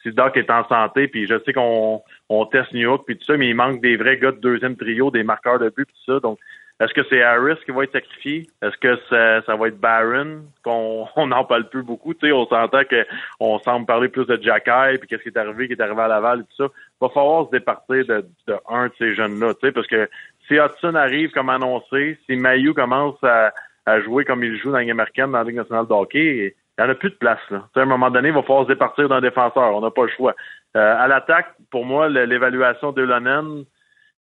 [SPEAKER 9] Si Doc est en santé, puis je sais qu'on on teste New York puis tout ça, mais il manque des vrais gars de deuxième trio, des marqueurs de but, tout ça. Donc est-ce que c'est Harris qui va être sacrifié? Est-ce que ça, ça, va être Barron? Qu'on on n'en parle plus beaucoup? Tu sais, on s'entend qu'on semble parler plus de Jacky, puis qu'est-ce qui est arrivé, qui est arrivé à Laval et tout ça. Il va falloir se départir de, de un de ces jeunes-là, parce que si Hudson arrive comme annoncé, si Mayu commence à, à, jouer comme il joue dans la américaine dans la Ligue nationale de hockey, il n'y en a plus de place. Là. à un moment donné, il va falloir se départir d'un défenseur. On n'a pas le choix. Euh, à l'attaque, pour moi, l'évaluation de Lonen,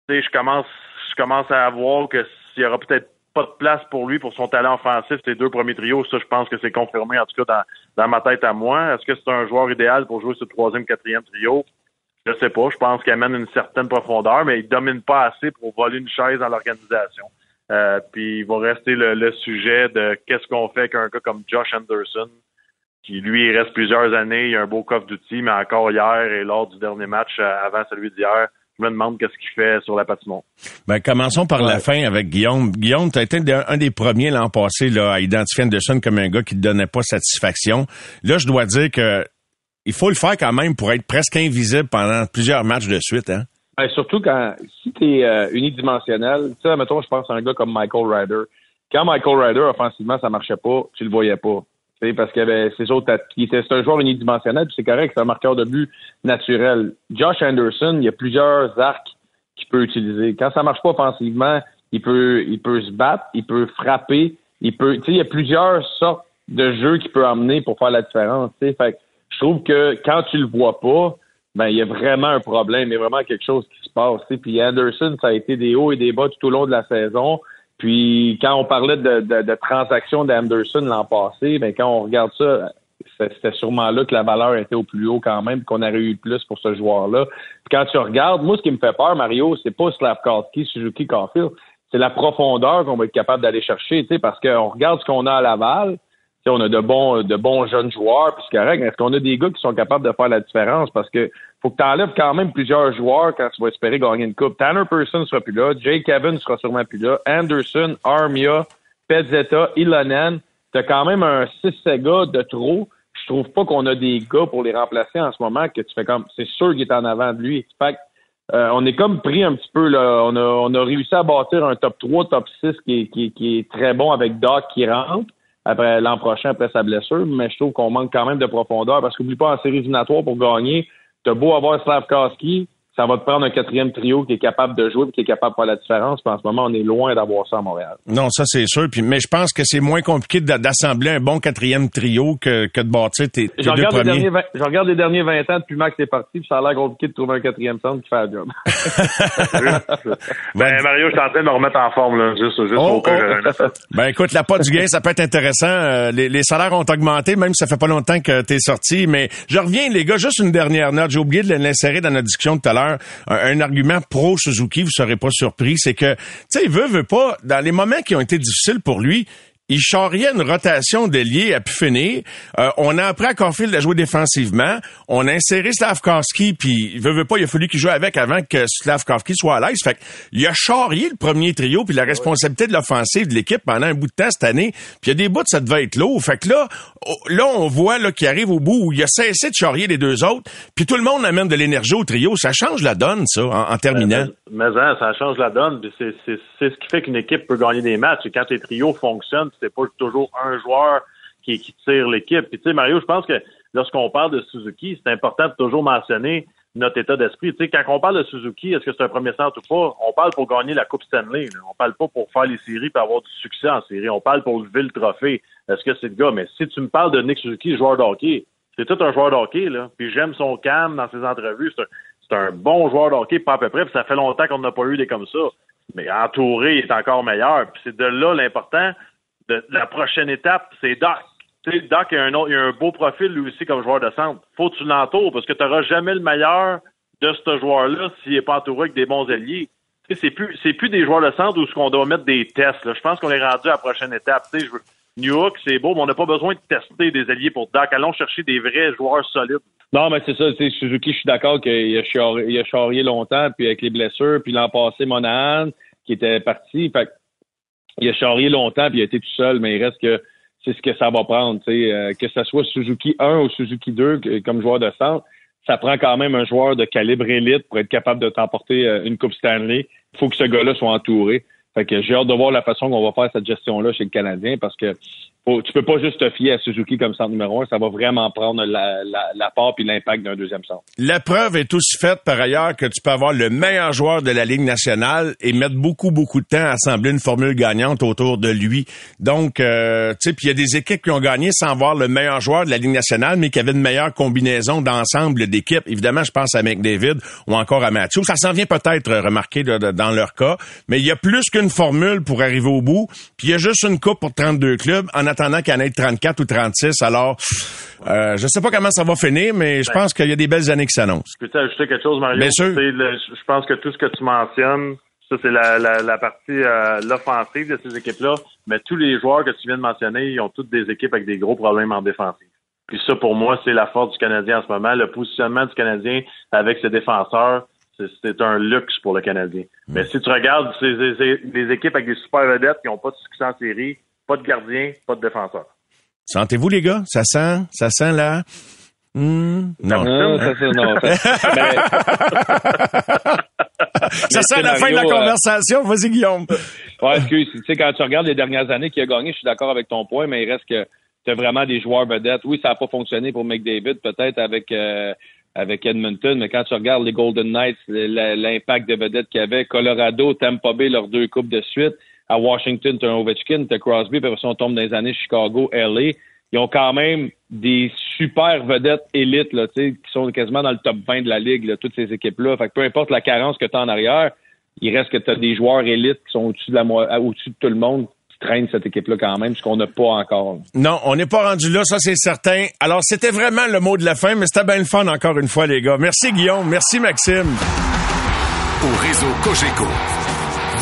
[SPEAKER 9] je commence je commence à voir que s'il y aura peut-être pas de place pour lui, pour son talent offensif, ces deux premiers trios, ça, je pense que c'est confirmé, en tout cas, dans, ma tête à moi. Est-ce que c'est un joueur idéal pour jouer ce troisième, quatrième trio? Je sais pas. Je pense qu'il amène une certaine profondeur, mais il domine pas assez pour voler une chaise dans l'organisation. Euh, puis il va rester le, sujet de qu'est-ce qu'on fait avec un gars comme Josh Anderson, qui lui il reste plusieurs années, il a un beau coffre d'outils, mais encore hier et lors du dernier match euh, avant celui d'hier, je me demande qu'est-ce qu'il fait sur la patinoire.
[SPEAKER 3] Ben, commençons par la fin avec Guillaume. Guillaume, tu as été un des premiers l'an passé là, à identifier Anderson comme un gars qui ne donnait pas satisfaction. Là, je dois dire que il faut le faire quand même pour être presque invisible pendant plusieurs matchs de suite. Hein?
[SPEAKER 10] Ben, surtout quand si tu es euh, unidimensionnel, tu sais, mettons, je pense à un gars comme Michael Ryder. Quand Michael Ryder, offensivement, ça marchait pas, tu le voyais pas parce que ben, c'est c'est un joueur unidimensionnel, c'est correct, c'est un marqueur de but naturel. Josh Anderson, il y a plusieurs arcs qu'il peut utiliser. Quand ça marche pas offensivement, il peut, il peut se battre, il peut frapper, il peut, il y a plusieurs sortes de jeux qu'il peut amener pour faire la différence. Fait je trouve que quand tu le vois pas, ben il y a vraiment un problème, il y a vraiment quelque chose qui se passe. Puis Anderson, ça a été des hauts et des bas tout au long de la saison. Puis quand on parlait de, de, de transactions d'Anderson l'an passé, ben quand on regarde ça, c'était sûrement là que la valeur était au plus haut quand même, qu'on aurait eu plus pour ce joueur-là. Puis quand tu regardes, moi, ce qui me fait peur, Mario, c'est pas Slavkowski, Suzuki, Caulfield, c'est la profondeur qu'on va être capable d'aller chercher, tu sais, parce qu'on regarde ce qu'on a à Laval, on a de bons, de bons jeunes joueurs, puis c'est correct. Est-ce qu'on a des gars qui sont capables de faire la différence? Parce que faut que tu enlèves quand même plusieurs joueurs quand tu vas espérer gagner une coupe. Tanner Person sera plus là, Jay Kevin sera sûrement plus là, Anderson, Armia, Pezzetta, Ilonen. Tu as quand même un 6 gars de trop. Je trouve pas qu'on a des gars pour les remplacer en ce moment que tu fais comme c'est sûr qu'il est en avant de lui. Euh, on est comme pris un petit peu là. On a, on a réussi à bâtir un top 3, top 6 qui qui, qui est très bon avec Doc qui rentre après l'an prochain après sa blessure, mais je trouve qu'on manque quand même de profondeur parce qu'oublie pas en série éliminatoire pour gagner, t'as beau avoir Slavkowski, ça va te prendre un quatrième trio qui est capable de jouer et qui est capable de faire la différence. Puis en ce moment, on est loin d'avoir ça à Montréal.
[SPEAKER 3] Non, ça c'est sûr. Puis, mais je pense que c'est moins compliqué d'assembler un bon quatrième trio que, que de bâtir tes, tes deux premiers.
[SPEAKER 10] je regarde les derniers 20 ans depuis Max est parti, puis ça a l'air compliqué de trouver un quatrième centre qui fait la job.
[SPEAKER 9] ben Mario, je suis en train de me remettre en forme là, juste, juste
[SPEAKER 3] oh, oh. Ben écoute, la pas du gain, ça peut être intéressant. Euh, les, les, salaires ont augmenté, même si ça fait pas longtemps que tu es sorti. Mais je reviens, les gars, juste une dernière note. J'ai oublié de l'insérer dans notre discussion tout à l'heure. Un, argument pro Suzuki, vous serez pas surpris, c'est que, tu sais, il veut, veut pas, dans les moments qui ont été difficiles pour lui, il charriait une rotation d'ailier à pu finir. Euh, on a appris à Caulfield à jouer défensivement. On a inséré Slavkowski, puis il veut, veut pas, il a fallu qu'il joue avec avant que Slavkowski soit à l'aise. Fait il a charrié le premier trio, puis la responsabilité de l'offensive de l'équipe pendant un bout de temps cette année. Puis il y a des bouts, ça devait être lourd. Fait que là, oh, là, on voit là qu'il arrive au bout où il a cessé de charrier les deux autres, puis tout le monde amène de l'énergie au trio. Ça change la donne, ça, en, terminant.
[SPEAKER 9] Mais, hein, ça change la donne. C'est ce qui fait qu'une équipe peut gagner des matchs. Et quand les trios fonctionnent, c'est pas toujours un joueur qui, tire l'équipe. Puis tu sais, Mario, je pense que lorsqu'on parle de Suzuki, c'est important de toujours mentionner notre état d'esprit. Tu sais, quand on parle de Suzuki, est-ce que c'est un premier centre ou pas? On parle pour gagner la Coupe Stanley. On parle pas pour faire les séries et avoir du succès en série. On parle pour lever le trophée. Est-ce que c'est le gars? Mais si tu me parles de Nick Suzuki, joueur de hockey, c'est tout un joueur de hockey, là. Puis j'aime son calme dans ses entrevues. C'est un, bon joueur de hockey, pas à peu près. Puis ça fait longtemps qu'on n'a pas eu des comme ça. Mais entouré, il est encore meilleur. Puis c'est de là l'important la prochaine étape, c'est Doc. Doc a un, a un beau profil lui aussi comme joueur de centre. Faut que tu l'entoures parce que tu n'auras jamais le meilleur de ce joueur-là s'il n'est pas entouré avec des bons alliés. c'est plus plus des joueurs de centre où ce qu'on doit mettre des tests. Je pense qu'on est rendu à la prochaine étape. Je veux, New c'est beau, mais on n'a pas besoin de tester des alliés pour Doc. Allons chercher des vrais joueurs solides.
[SPEAKER 10] Non, mais c'est ça. Suzuki, je suis d'accord qu'il a, charrié, longtemps, puis avec les blessures, puis l'an passé, Monahan, qui était parti. Il a charrié longtemps, puis il a été tout seul, mais il reste que c'est ce que ça va prendre. Euh, que ce soit Suzuki 1 ou Suzuki 2 comme joueur de centre, ça prend quand même un joueur de calibre élite pour être capable de t'emporter euh, une Coupe Stanley. Il faut que ce gars-là soit entouré. Fait que j'ai hâte de voir la façon qu'on va faire cette gestion-là chez le Canadien parce que tu peux pas juste te fier à Suzuki comme centre numéro un, ça va vraiment prendre la, la, la part et l'impact d'un deuxième centre.
[SPEAKER 3] La preuve est aussi faite par ailleurs que tu peux avoir le meilleur joueur de la Ligue nationale et mettre beaucoup, beaucoup de temps à assembler une formule gagnante autour de lui. Donc, euh, tu sais, puis il y a des équipes qui ont gagné sans avoir le meilleur joueur de la Ligue nationale, mais qui avaient une meilleure combinaison d'ensemble d'équipes. Évidemment, je pense à McDavid ou encore à Matthew. Ça s'en vient peut-être remarquer dans leur cas, mais il y a plus qu'une formule pour arriver au bout, puis il y a juste une coupe pour 32 clubs en attendant qu'il y en ait 34 ou 36. Alors, euh, je sais pas comment ça va finir, mais je ben. pense qu'il y a des belles années qui s'annoncent.
[SPEAKER 9] Peux-tu ajouter quelque chose, Mario?
[SPEAKER 3] Bien sûr.
[SPEAKER 9] je pense que tout ce que tu mentionnes, ça, c'est la, la, partie euh, l'offensive de ces équipes-là. Mais tous les joueurs que tu viens de mentionner, ils ont toutes des équipes avec des gros problèmes en défensive. Puis ça, pour moi, c'est la force du Canadien en ce moment. Le positionnement du Canadien avec ses défenseurs, c'est un luxe pour le Canadien. Mais si tu regardes les équipes avec des super vedettes qui n'ont pas de succès en série, pas de gardien, pas de défenseur.
[SPEAKER 3] Sentez-vous, les gars? Ça sent, ça sent là.
[SPEAKER 10] Hmm? non. non. ça, sent, non.
[SPEAKER 3] ça sent la fin de la euh, conversation. Vas-y, Guillaume.
[SPEAKER 10] Ouais, excuse. Tu sais, quand tu regardes les dernières années qui a gagné, je suis d'accord avec ton point, mais il reste que tu as vraiment des joueurs vedettes. Oui, ça n'a pas fonctionné pour McDavid, peut-être avec euh, avec Edmonton, mais quand tu regardes les Golden Knights, l'impact de vedettes qu'il y avait, Colorado, Tampa Bay, leurs deux coupes de suite, à Washington, tu as un Ovechkin, tu as Crosby, puis après on tombe dans les années Chicago, LA. Ils ont quand même des super vedettes élites là, qui sont quasiment dans le top 20 de la ligue, là, toutes ces équipes-là. Fait que peu importe la carence que tu as en arrière, il reste que tu as des joueurs élites qui sont au-dessus de, la, au-dessus de tout le monde qui traînent cette équipe-là quand même, ce qu'on n'a pas encore.
[SPEAKER 3] Non, on n'est pas rendu là, ça c'est certain. Alors, c'était vraiment le mot de la fin, mais c'était bien le fun encore une fois, les gars. Merci Guillaume, merci Maxime.
[SPEAKER 2] Au réseau Cogeco,